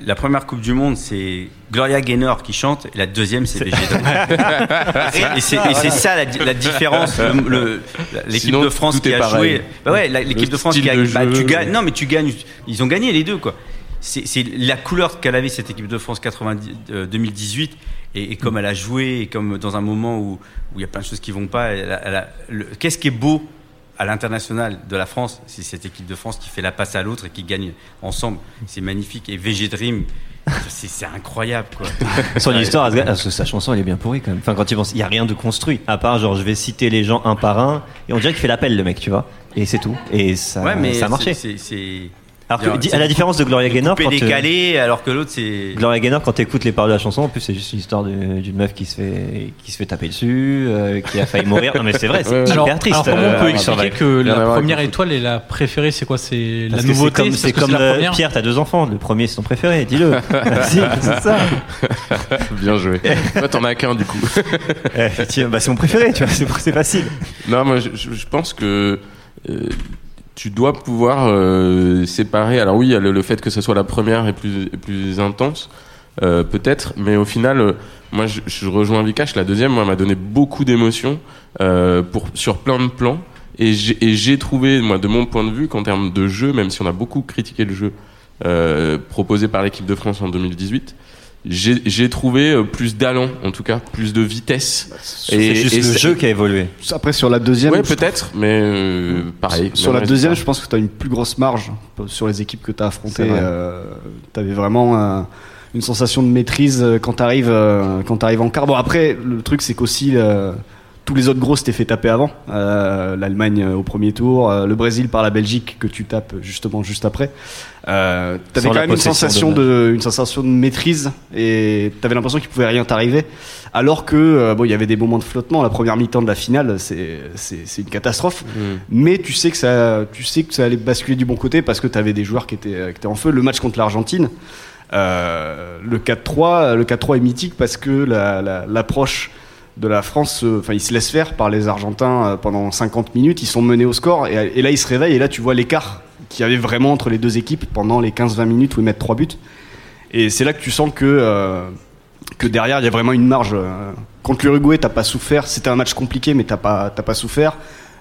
la première Coupe du Monde, c'est Gloria Gaynor qui chante, et la deuxième, c'est VG. et c'est et c'est ça la, di- la différence. Le- le- L'équipe de France qui a pareil. joué. Bah ouais, l'équipe de France qui a. bah, jeu. tu gagnes. Non, mais tu gagnes. Ils ont gagné les deux, quoi. C'est la couleur qu'elle avait cette équipe de France 90, euh, 2018 et, et comme elle a joué et comme dans un moment où où il y a plein de choses qui vont pas. Qu'est-ce qui est beau à l'international de la France, c'est cette équipe de France qui fait la passe à l'autre et qui gagne ensemble. C'est magnifique. Et VG Dream, c'est incroyable, quoi. Son histoire, sa chanson, elle est bien pourrie quand même. Enfin, quand il pense, il y a rien de construit. À part, genre, je vais citer les gens un par un, et on dirait qu'il fait l'appel, le mec, tu vois. Et c'est tout. Et ça, ouais, mais ça a marché. c'est Alors que, di- à la différence de Gloria Gaynor, quand, euh, décalé, alors que l'autre c'est. Gloria Gaynor, quand t'écoutes les paroles de la chanson, en plus, c'est juste une histoire de- d'une meuf qui se fait, qui se fait taper dessus, euh, qui a failli mourir. Non, mais c'est vrai, c'est hyper alors, triste. alors, comment euh, on peut avec expliquer que Rien à la voir avec première le foot. étoile et la préférée, c'est quoi? C'est la Parce que c'est nouveauté comme, parce c'est que comme la euh, première? Pierre, t'as deux enfants. Le premier, c'est ton préféré, dis-le. Si, c'est ça. Bien joué. Toi, t'en as qu'un du coup. Eh, tiens, bah, c'est mon préféré, tu vois, c'est c'est facile. Non, moi, je, je- je pense que euh, tu dois pouvoir euh, séparer. Alors oui, le, le fait que ce soit la première et plus, plus intense, euh, peut-être, mais au final, euh, moi, je, je rejoins Vikash. La deuxième, moi, m'a donné beaucoup d'émotions euh, sur plein de plans. Et j'ai et j'ai trouvé, moi, de mon point de vue, qu'en termes de jeu, même si on a beaucoup critiqué le jeu euh, proposé par l'équipe de France en 2018. J'ai trouvé euh, plus d'allant, en tout cas, plus de vitesse. C'est juste et le jeu qui a évolué. Après, sur la deuxième. Ouais, peut-être, mais euh, pareil. Sur la deuxième, je pense que tu as une plus grosse marge sur les équipes que tu as affrontées. vrai. tu avais vraiment un- une sensation de maîtrise euh, quand tu arrives, en quart. Bon, après, le truc, c'est qu'aussi, euh, tous les autres gros s'étaient fait taper avant. Euh, L'Allemagne euh, au premier tour, euh, le Brésil par la Belgique que tu tapes justement juste après. Euh, t'avais quand même une sensation de, une sensation de maîtrise et t'avais l'impression qu'il pouvait rien t'arriver. Alors que bon, il y avait des moments de flottement. La première mi-temps de la finale, c'est une catastrophe. Mm. Mais tu sais que ça, tu sais que ça allait basculer du bon côté parce que tu avais des joueurs qui étaient, qui étaient en feu. Le match contre l'Argentine, le 4-3, le 4-3 est mythique parce que la- la- l'approche de la France, euh, enfin, ils se laissent faire par les Argentins euh, pendant 50 minutes. Ils sont menés au score et, et là ils se réveillent et là tu vois l'écart qu'il y avait vraiment entre les deux équipes pendant les 15-20 minutes où ils mettent trois buts. Et c'est là que tu sens que, euh, que derrière, il y a vraiment une marge. Contre l'Uruguay, t'as pas souffert. C'était un match compliqué, mais t'as pas, t'as pas souffert.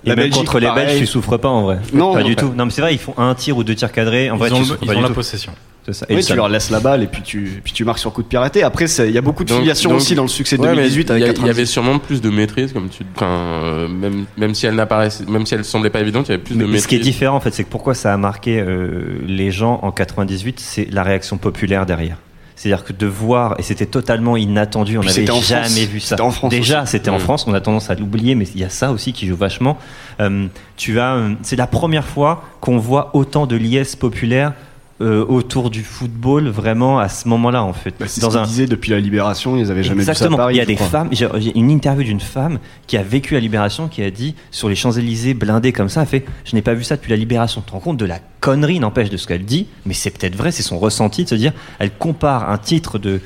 Et même contre les Belges, tu souffres pas en vrai. Non, pas non, du tout. Non, mais c'est vrai, ils font un tir ou deux tirs cadrés. En Ils vrai, ont tu ils pas ont la tout. possession. Ça. Oui, le tu leur laisses la balle et puis tu, puis tu marques sur coup de pied arrêté. Après, il y a beaucoup de Donc- filiation donc- aussi dans le succès de Ouais, mais 2018 il y avec Il y 90. avait sûrement plus de maîtrise, comme tu. Euh, même, même si elle n'apparaissait, même si elle semblait pas évidente, il y avait plus de Mais maîtrise. ce qui est différent, en fait, c'est que pourquoi ça a marqué euh, les gens en 98, c'est la réaction populaire derrière. C'est-à-dire que de voir, et c'était totalement inattendu, on n'avait jamais France. vu ça. C'était en France Déjà, c'était en Mm. France, on a tendance à l'oublier, mais il y a ça aussi qui joue vachement. Euh, tu as, euh, c'est la première fois qu'on voit autant de liesse populaire euh, autour du football, vraiment à ce moment-là, en fait. Bah, c'est Dans ce un, disaient depuis la Libération, ils avaient jamais vu ça à Exactement. Paris. Il y a des crois. femmes. J'ai une interview d'une femme qui a vécu la Libération, qui a dit sur les Champs Élysées blindés comme ça, elle fait je n'ai pas vu ça depuis la Libération. Tu te rends compte de la connerie, n'empêche de ce qu'elle dit, mais c'est peut-être vrai, c'est son ressenti de se dire. Elle compare un titre de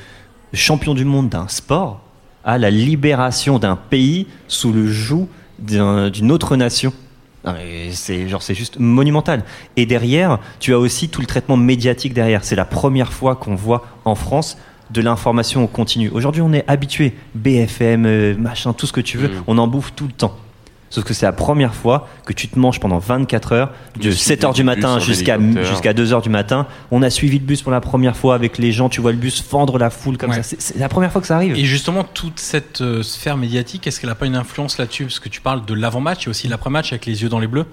champion du monde d'un sport à la libération d'un pays sous le joug d'un- d'une autre nation. Non, mais c'est genre c'est juste monumental. Et derrière, tu as aussi tout le traitement médiatique derrière. C'est la première fois qu'on voit en France de l'information au continu. Aujourd'hui, on est habitué BFM, euh, machin, tout ce que tu veux, Mm. on en bouffe tout le temps. Sauf que c'est la première fois que tu te manges pendant 24 heures, de Le 7 suivi heures du du matin jusqu'à hélicoptère. jusqu'à 2 heures du matin. On a suivi le bus pour la première fois avec les gens, tu vois le bus fendre la foule comme Ouais. ça. C'est- la première fois que ça arrive. Et justement, toute cette euh, sphère médiatique, est-ce qu'elle n'a pas une influence là-dessus? Parce que tu parles de l'avant-match et aussi de l'après-match avec les yeux dans les bleus.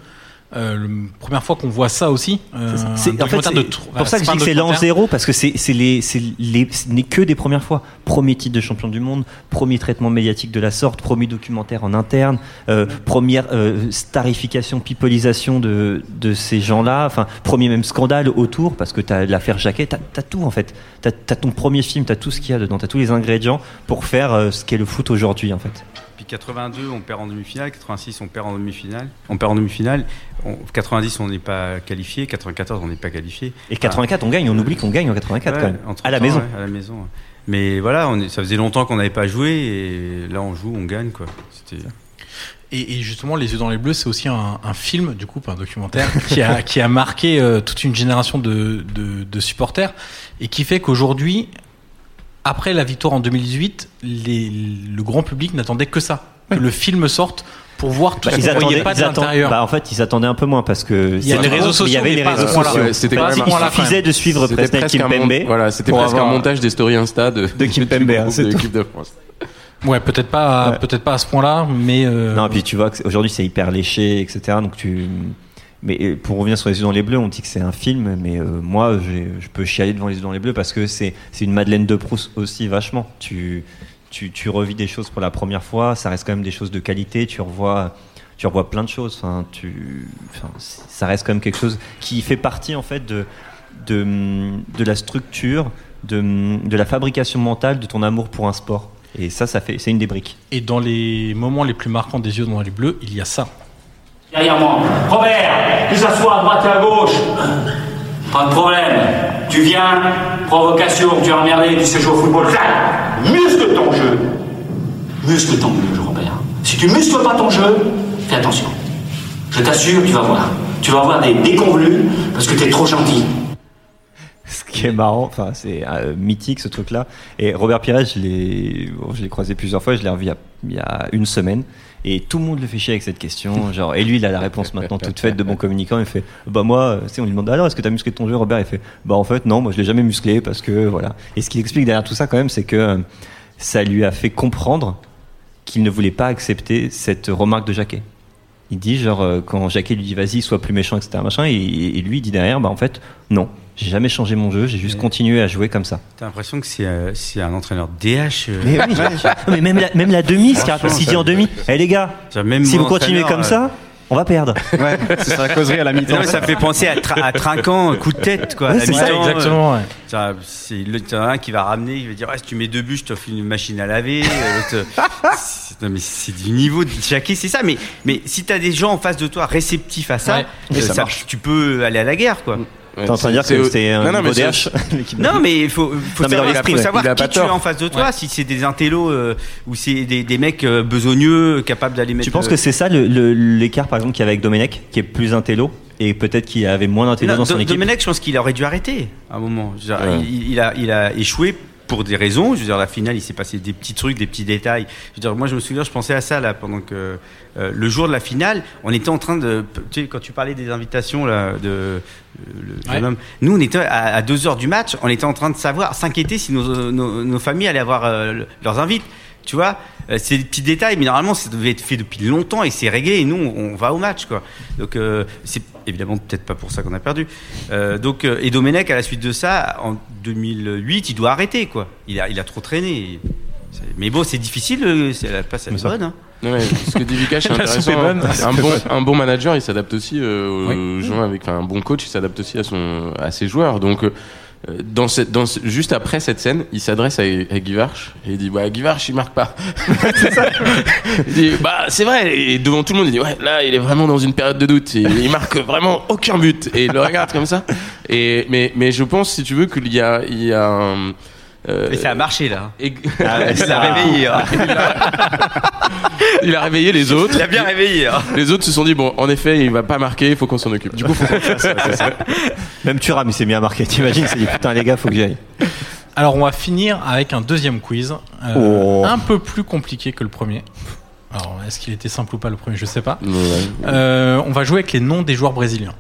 Euh, le- première fois qu'on voit ça aussi. euh, C'est- c'est- en fait, de pour voilà, ça que je dis que c'est l'an zéro parce que c'est les les ce n'est que des premières fois. Premier titre de champion du monde, premier traitement médiatique de la sorte, premier documentaire en interne, euh, première euh, starification, pipolisation de de ces gens-là. Enfin, premier même scandale autour parce que t'as l'affaire Jacquet, t'as as tout en fait. T'as as ton premier film, t'as tout ce qu'il y a dedans, t'as tous les ingrédients pour faire euh, ce qu'est le foot aujourd'hui en fait. Puis 82, on perd en demi-finale. 86, on perd en demi-finale. On perd en demi-finale. On- 90, on n'est pas qualifié. 94, on n'est pas qualifié. Et 84, on gagne, on oublie qu'on gagne en 84 Ouais, quand même. À la temps, maison. ouais, à la maison. Mais voilà, on est- ça faisait longtemps qu'on n'avait pas joué et là on joue, on gagne quoi. C'était Et, et justement, Les yeux dans les bleus, c'est aussi un, un film, du coup, pas un documentaire, qui a, qui a marqué euh, toute une génération de, de, de supporters et qui fait qu'aujourd'hui, après la victoire en 2018, les, le grand public n'attendait que ça, que le film sorte pour voir tout Bah, ce ils qu'on voyait attendaient, pas de l'intérieur. bah, en fait, ils attendaient un peu moins parce que Il y a c'est les réseaux sociaux, il y avait les réseaux sociaux. C'était Pas quand même- Il suffisait de suivre Presnel presque un mon- Kimpembe. Voilà, c'était presque un montage des stories Insta de, De Kimpembe, hein, de l'équipe de France. Ouais, peut-être pas, Ouais. peut-être pas à ce point-là, mais euh, Non, puis tu vois qu'aujourd'hui c'est hyper léché, etc. Donc tu. Mais euh, pour revenir sur les yeux dans les bleus, on dit que c'est un film, mais euh, moi je peux chialer devant les yeux dans les bleus parce que c'est une Madeleine de Proust aussi vachement. Tu, tu, revis des choses pour la première fois, ça reste quand même des choses de qualité, tu revois, tu revois plein de choses. Ça reste quand même quelque chose qui fait partie en fait de, la structure, de, de la fabrication mentale de ton amour pour un sport. Et ça, ça c'est une des briques. et dans les moments les plus marquants des yeux dans les bleus, il y a ça. Derrière moi. Robert, tu s'assois à droite et à gauche. Pas de problème. Tu viens, provocation, tu es emmerdé, tu sais jouer au football. Muscle ton jeu. Muscle ton jeu, Robert. Si tu muscles pas ton jeu, fais attention. Je t'assure, tu vas voir. Tu vas avoir des déconvenus parce que tu es trop gentil. Qui est marrant, enfin c'est euh, mythique ce truc-là. Et Robert Pires, je l'ai, bon, je l'ai croisé plusieurs fois, je l'ai revu il y, a, une semaine. Et tout le monde le fait chier avec cette question. Genre, et lui, il a la réponse maintenant toute faite de bon communicant. Il fait Bah, moi, euh, on lui demande Alors, est-ce que tu as musclé ton jeu Robert, il fait Bah, en fait, non, moi, je l'ai jamais musclé parce que voilà. Et ce qu'il explique derrière tout ça, quand même, c'est que euh, ça lui a fait comprendre qu'il ne voulait pas accepter cette remarque de Jacquet. Il dit, genre, euh, quand Jacquet lui dit Vas-y, sois plus méchant, etc., machin, et, et lui, il dit derrière Bah, en fait, non, j'ai jamais changé mon jeu, j'ai juste Mais- continué à jouer comme ça. T'as l'impression que c'est euh, c'est un entraîneur DH. euh, Mais oui, mais même la, même la demi, ce qu'il s'il dit en demi, eh les gars, même si vous continuez comme euh, ça, on va perdre. Ouais, c'est ça la causerie à la mi-temps. ça fait penser à, Tra- à Trinquant, coup de tête, quoi. Ouais, c'est ça, euh, exactement. ouais. C'est le t'en as un qui va ramener, il va dire ouais, si tu mets deux buts, je t'offre une machine à laver. euh, non, mais c'est du niveau de Jacquet, c'est ça. Mais, mais si t'as des gens en face de toi réceptifs à ça, Ouais. euh, Et ça ça- marche. tu peux aller à la guerre, quoi. T'es en train de dire que c'est- c'était un Non, non, DH Non, mais il faut, faut Non, savoir, faut savoir qui pas tu as en face de toi. Ouais. Si c'est des intellos euh, ou c'est des, des mecs euh, besogneux capables d'aller mettre. Tu penses euh, que c'est ça le- le- l'écart par exemple qu'il y avait avec Domenech, qui est plus intello et peut-être qu'il avait moins d'intelligence Non, dans son équipe. Domenech, je pense qu'il aurait dû arrêter à un moment. Je veux dire, Ouais. il, il a, il a échoué pour des raisons. Je veux dire, la finale, il s'est passé des petits trucs, des petits détails. Je veux dire, moi, je me souviens, je pensais à ça là pendant que euh, le jour de la finale, on était en train de, tu sais, quand tu parlais des invitations là, de le jeune Ouais. homme, nous, on était à, à deux heures du match, on était en train de savoir, s'inquiéter si nos, nos, nos familles allaient avoir euh, le- leurs invites. Tu vois, Euh, c'est des petits détails, mais normalement, ça devait être fait depuis longtemps et c'est réglé. Et nous, on, on va au match, quoi. Donc, euh, c'est évidemment peut-être pas pour ça qu'on a perdu. Euh, donc, euh, et Domenech, à la suite de ça, en 2008, il doit arrêter, quoi. Il a, il a trop traîné. Mais bon, c'est difficile. c'est- La place elle est bonne. Hein. Non, mais ce que dit Vika, c'est La intéressant. est bonne. Un bon, un bon manager, il s'adapte aussi euh, aux gens avec, un bon coach, il s'adapte aussi à son, à ses joueurs. Donc, euh, dans cette, dans ce- juste après cette scène, il s'adresse à, à Guy Varche et il dit, bah, Guy Varche, il marque pas. Il dit, bah, c'est vrai. Et devant tout le monde, il dit, ouais, là, il est vraiment dans une période de doute. Il, il marque vraiment aucun but. Et il le regarde comme ça. Et, mais, mais je pense, si tu veux, qu'il y a, il y a un, euh, Et ça a marché, là. Et... Ah il a réveillé. hein. Il a réveillé les autres. Il a bien réveillé. hein. Les autres se sont dit bon, en effet, il va pas marquer, il faut qu'on s'en occupe. Du coup, faut qu'on fasse. ça. Même Thuram, il s'est mis à marquer. T'imagines, il s'est dit putain, les gars, faut que j'y aille. Alors on va finir avec un deuxième quiz, euh, Oh. un peu plus compliqué que le premier. Alors est-ce qu'il était simple ou pas le premier? Je sais pas. Ouais. Euh, on va jouer avec les noms des joueurs brésiliens.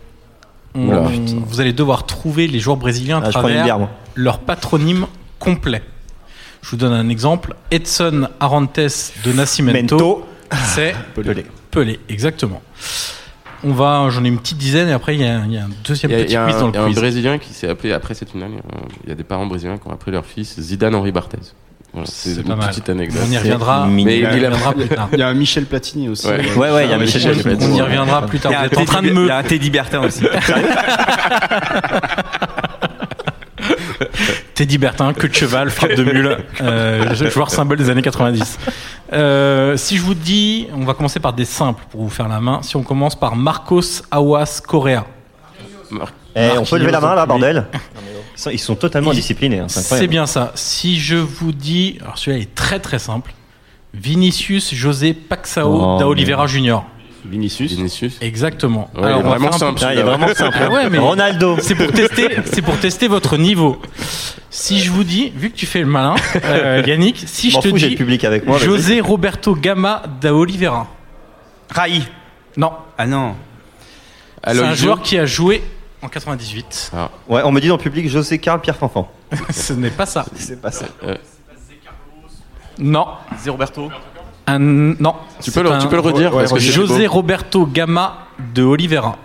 On- vous allez devoir trouver les joueurs brésiliens à Ah, travers bière, leur patronyme complet. Je vous donne un exemple. Edson Arantes de Nascimento, Mento. c'est Pelé. Pelé, exactement. On va, j'en ai une petite dizaine et après il y a, il y a un deuxième petit il y a quiz un, dans il y a le un quiz. Brésilien qui s'est appelé après cette finale. Il y a des parents brésiliens qui ont appelé leur fils Zidane Henri Barthez. Voilà, c'est une pas mal. petite anecdote. On y reviendra. Mais on y il, il a reviendra plus tard. Il y a un Michel Platini aussi. Ouais. Ouais, ouais, il y a Michel Michel Platini. On y reviendra plus tard. Il y a un êtes en train de Teddy- me il y a un Teddy Bertin aussi. Teddy Bertin, queue de cheval, frappe de mule, euh, joueur symbole des années 90. Euh, si je vous dis, on va commencer par des simples pour vous faire la main. Si on commence par Marcos Awas Correa. Eh, on peut lever la main là, bordel Ils sont, ils totalement disciplinés. hein, c'est bien ça. Si je vous dis, alors celui-là est très très simple. Vinicius José Paxao Oh, da Oliveira Junior. Vinicius. Vinicius. Exactement. Ouais, il est vraiment simple, Ah, il est vraiment simple. Ah ouais, mais Ronaldo. C'est pour tester, c'est pour tester votre niveau. Si je vous dis, vu que tu fais le malin, euh, Yannick, si Je te fous, dis le public avec moi. José Roberto Gama da Oliveira. Raï. Non, Ah non. c'est Alors, un joueur joue- qui a joué en 98. Ouais, on me dit dans le public José Carl Pierre Fanfan. Ce n'est pas ça. C'est pas ça. Non. Zé Roberto. Un, non. Tu peux le- un- tu peux le redire, Ouais, parce que c'est José. Roberto Gama de Oliveira.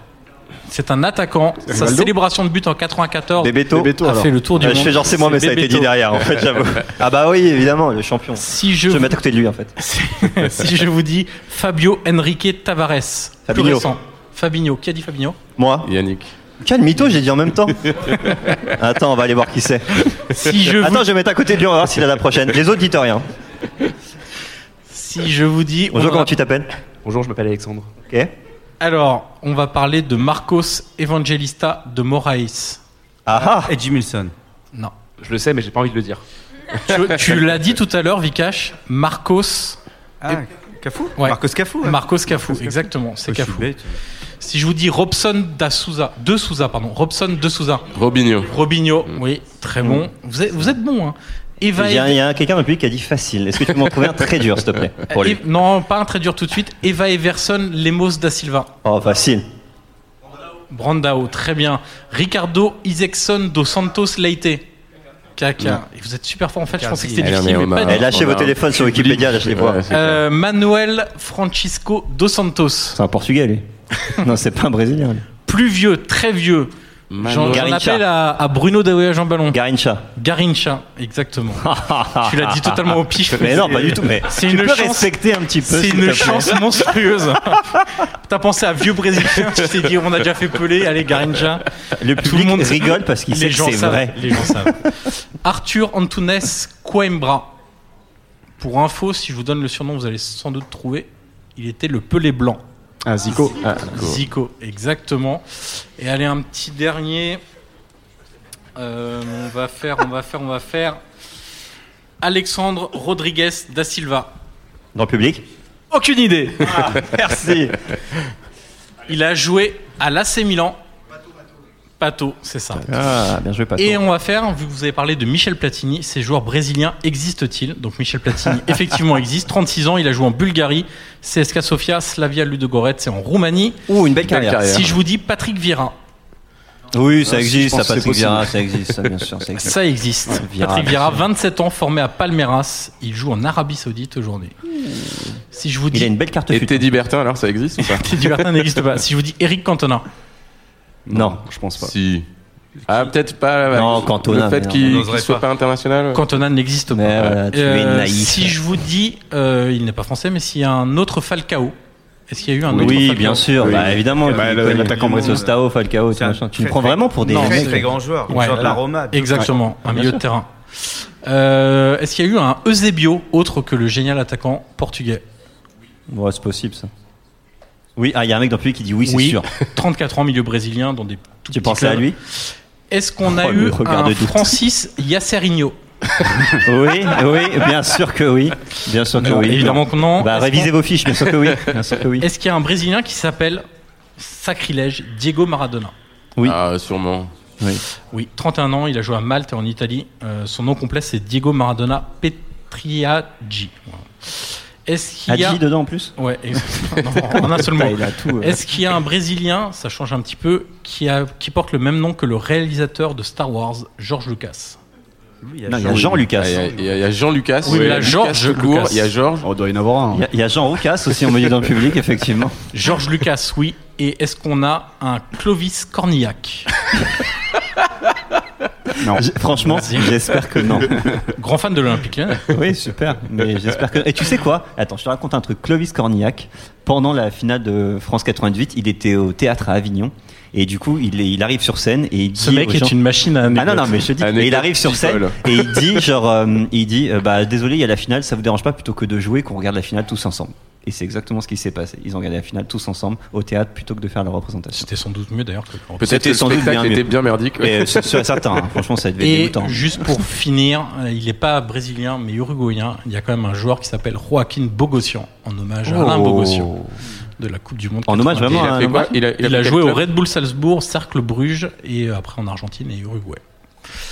C'est un attaquant. Sa célébration de but en 94 Bebeto. Bebeto, a alors. fait le tour du Ah, monde. je fais genre c'est moi, mais ça a été dit derrière en fait, j'avoue. Ah bah oui, évidemment, le champion. Si je, Je vais vous, mettre à côté de lui en fait. si je vous dis Fabio Enrique Tavares. plus Fabinho. récent. Fabinho. Qui a dit Fabinho? Moi Yannick. Quel mytho, j'ai dit en même temps. Attends, on va aller voir qui c'est. Si je vous, Attends, je vais mettre à côté de lui, on va voir s'il a la prochaine. Les autres, dites rien. Si je vous dis. Bonjour, on comment va- tu t'appelles Bonjour, je m'appelle Alexandre. Ok. Alors, on va parler de Marcos Evangelista de Moraes. Ah ah Et Jim Wilson. Non. Je le sais, mais j'ai pas envie de le dire. Tu, tu l'as dit tout à l'heure, Vikash. Marcos. Ah, Cafou Ouais. Marcos Cafou. ouais. Marcos Cafou, exactement. C'est Cafou. Si je vous dis Robson da Souza, de Souza, pardon, Robson de Souza, Robinho. Robinho, oui, très bon. Vous êtes, vous êtes bon, hein. Eva Il y a, quelqu'un dans le public qui a dit facile. Est-ce que tu peux m'en trouver un très dur, s'il te plaît pour lui Ev- Non, pas un très dur tout de suite. Eva Everson, Lemos da Silva. Oh, facile. Brandao, très bien. Ricardo Isaacson dos Santos Leite. Kaka. Et Vous êtes super fort en fait, je pensais que c'était difficile, mais mais on pas a- du lâchez vos téléphones sur. Wikipédia, lâchez-les voir. Euh, Manuel Francisco dos Santos. C'est un portugais, lui. non, c'est pas un brésilien, lui. Plus vieux, très vieux. J'en appelle à, à Bruno Daouya Jean Ballon. Garincha. Garincha, exactement. tu l'as dit totalement au pif. Mais non, pas du tout. Mais C'est une peux chance- respecter un petit peu. C'est une chance monstrueuse. T'as pensé à vieux brésilien, tu t'es dit on a déjà fait Pelé, allez Garincha. Le Tout le monde rigole parce qu'il sait que c'est vrai. Les gens savent. Arthur Antunes Coimbra. Pour info, si je vous donne le surnom, vous allez sans doute trouver. Il était le Pelé blanc. Ah, Zico. Ah, Zico, exactement. Et allez, un petit dernier. Euh, on va faire, on va faire, on va faire. Alexandre Rodriguez da Silva. Dans le public Aucune idée. Merci. Il a joué à l'AC Milan. Pato, c'est ça. Ah, bien joué, Pato. Et on va faire, vu que vous avez parlé de Michel Platini, ces joueurs brésiliens existent-ils? Donc Michel Platini, effectivement, existe. 36 ans, il a joué en Bulgarie, CSKA Sofia, Slavia Ludogorets, c'est en Roumanie. Ouh, une belle carrière. Si je vous dis Patrick Vieira, Oui, ça Ah, existe, ça, Patrick. Vieira, ça existe, ça, bien sûr, ça existe. ça existe. Vieira, Patrick Vieira, sûr. 27 ans, formé à Palmeiras, il joue en Arabie Saoudite aujourd'hui. Si je vous Il a dis une belle carte Et. Teddy Bertin, alors ça existe ou pas? Teddy Bertin n'existe pas. Si je vous dis Eric Cantona, Non. je pense pas. Si. Ah, peut-être pas. Non, Cantona, Le fait qu'il soit pas. pas international. Cantona n'existe pas. Voilà, tu Euh, es naïf. Si je vous dis, euh, il n'est pas français, mais s'il y a un autre Falcao, est-ce qu'il y a eu un autre Oui, Falcao bien sûr, Oui. bah, évidemment. Bah, l'attaquant du monde, brésilien. Sostao, Falcao, C'est un machin. Tu me prends vraiment pour des Non, Très très grand joueur. Ouais. joueur de la Roma. Exactement, un milieu de terrain. Euh, est-ce qu'il y a eu un Eusebio autre que le génial attaquant portugais? Ouais, c'est possible ça. Oui, ah, il y a un mec dans le public qui dit oui, c'est Oui. sûr. 34 ans, milieu brésilien, dans des tout Tu pensais à lui? Est-ce qu'on a Oh, eu un. Francis Yasserinho Oui, oui, bien sûr que oui. Bien sûr que Non, oui. évidemment que non. Bah, révisez vos fiches, bien sûr que oui. Bien sûr que oui. Est-ce qu'il y a un Brésilien qui s'appelle sacrilège Diego Maradona? Oui. Ah, sûrement. Oui. Oui, 31 ans, il a joué à Malte et en Italie. Euh, son nom complet c'est Diego Maradona Petriaggi. Voilà. Est-ce qu'il y a Hadji dedans en plus Ouais, exactement. Non, en un seul mot. Euh. Est-ce qu'il y a un Brésilien, ça change un petit peu, qui, a, qui porte le même nom que le réalisateur de Star Wars, George Lucas? Non, il y a Jean Lucas. Il y a- il y a, il y a Jean Lucas. Oui, mais il y a George tout court, Lucas. Il y a Georges. Oh, il doit y en avoir un. Il y a- il y, a Jean Roucas aussi, on me dit dans le public, effectivement. George Lucas, oui. Et est-ce qu'on a un Clovis Cornillac? Non. Franchement, j'espère que non. Grand fan de l'Olympique Lyonnais. Oui, super. Mais j'espère que. Et tu sais quoi? Attends, je te raconte un truc. Clovis Cornillac, pendant la finale de France 98, il était au théâtre à Avignon. Et du coup, il, est- il arrive sur scène et il dit. Ce mec est gens- une machine à Ah non, non, mais je te dis. Et il arrive sur scène et il dit, genre, euh, il dit, euh, bah, désolé, il y a la finale, ça vous dérange pas plutôt que de jouer qu'on regarde la finale tous ensemble. Et c'est exactement ce qui s'est passé. Ils ont regardé la finale tous ensemble au théâtre plutôt que de faire la représentation. C'était sans doute mieux d'ailleurs que Peut-être le sans doute bien était bien merdique. Et c'est certain, hein. franchement, ça devait être Et dégoûtant. juste pour finir, euh, il n'est pas brésilien mais uruguayen. Il y a quand même un joueur qui s'appelle Joaquin Bogossian en hommage à Alain Oh. Bogossian de la Coupe du Monde. En hommage 90. vraiment Il a Il a, Il, joué au Red Bull Salzbourg, Cercle Bruges et après en Argentine et Uruguay.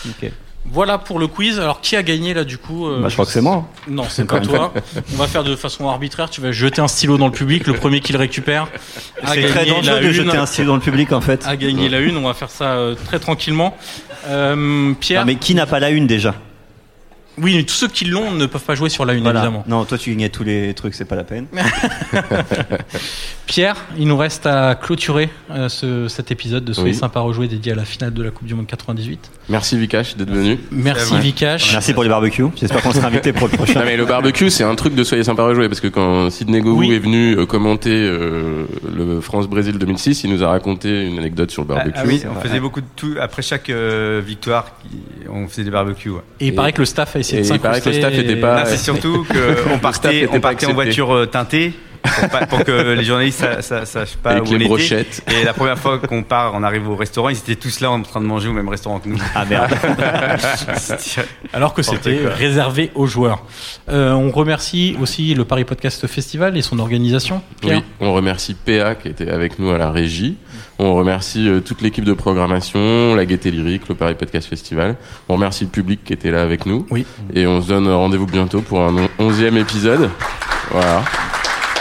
Ok. Voilà pour le quiz. Alors qui a gagné là du coup euh, Bah, je crois que c'est moi. Non, c'est pas toi. On va faire de façon arbitraire. Tu vas jeter un stylo dans le public. Le premier qui le récupère a C'est très dangereux la de une. jeter un stylo dans le public en fait. A gagné la une. On va faire ça euh, très tranquillement. Euh, Pierre. Non, mais qui n'a pas la une déjà? Oui, mais tous ceux qui l'ont ne peuvent pas jouer sur la une Voilà. évidemment. Non, toi tu gagnais tous les trucs, c'est pas la peine. Pierre, il nous reste à clôturer euh, ce- cet épisode de Soyez Oui. sympa rejouer dédié à la finale de la Coupe du Monde 98. Merci Vikash d'être venu. Merci. Vikash. Merci pour les barbecues. J'espère qu'on sera invité pour le prochain. Non mais le barbecue c'est un truc de soyez sympa rejouer parce que quand Sidney Govou Oui. est venu euh, commenter euh, le France-Brésil 2006 il nous a raconté une anecdote sur le Ah, barbecue. ah oui, on faisait beaucoup de tout. Après chaque euh, victoire, on faisait des barbecues. ouais. Et il paraît que le staff a essayé Et de il paraît que le s'incruster staff était et- pas- c'est surtout qu'on partait, on partait en voiture teintée pour, pas- pour que les journalistes sa- sachent pas Avec où les on était. Et la première fois qu'on part, on arrive au restaurant, ils étaient tous là en train de manger au même restaurant que nous. Ah merde. Alors que c'était réservé aux joueurs. Euh, on remercie aussi le Paris Podcast Festival et son organisation. Pierre. Oui, on remercie PA qui était avec nous à la régie. On remercie euh, toute l'équipe de programmation, la Gaieté Lyrique, le Paris Podcast Festival. On remercie le public qui était là avec nous. Oui. Et on se donne rendez-vous bientôt pour un on- onzième épisode. Voilà.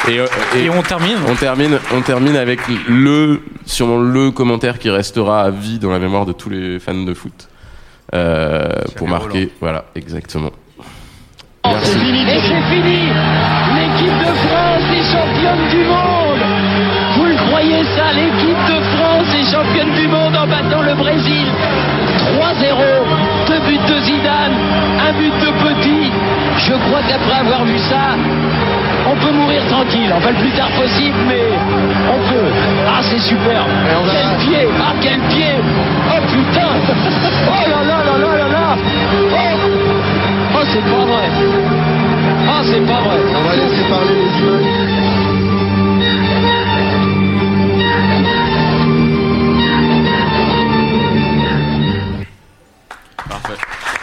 Et, euh, et Et on termine. on termine, on termine avec le, sûrement le commentaire qui restera à vie dans la mémoire de tous les fans de foot. Euh, pour Roland. marquer, voilà, exactement. Et c'est fini L'équipe de France est championne du monde Vous le croyez ça L'équipe de France est championne du monde en battant le Brésil 3-0 Deux buts de Zidane, un but de Petit. Je crois qu'après avoir vu ça, on peut mourir tranquille. Enfin, le plus tard possible, mais on peut. Ah, c'est superbe. Quel pied Ah, quel pied Oh putain Oh là là là là là là Oh, oh c'est pas vrai Oh, c'est pas vrai On va laisser parler les humains. Parfait.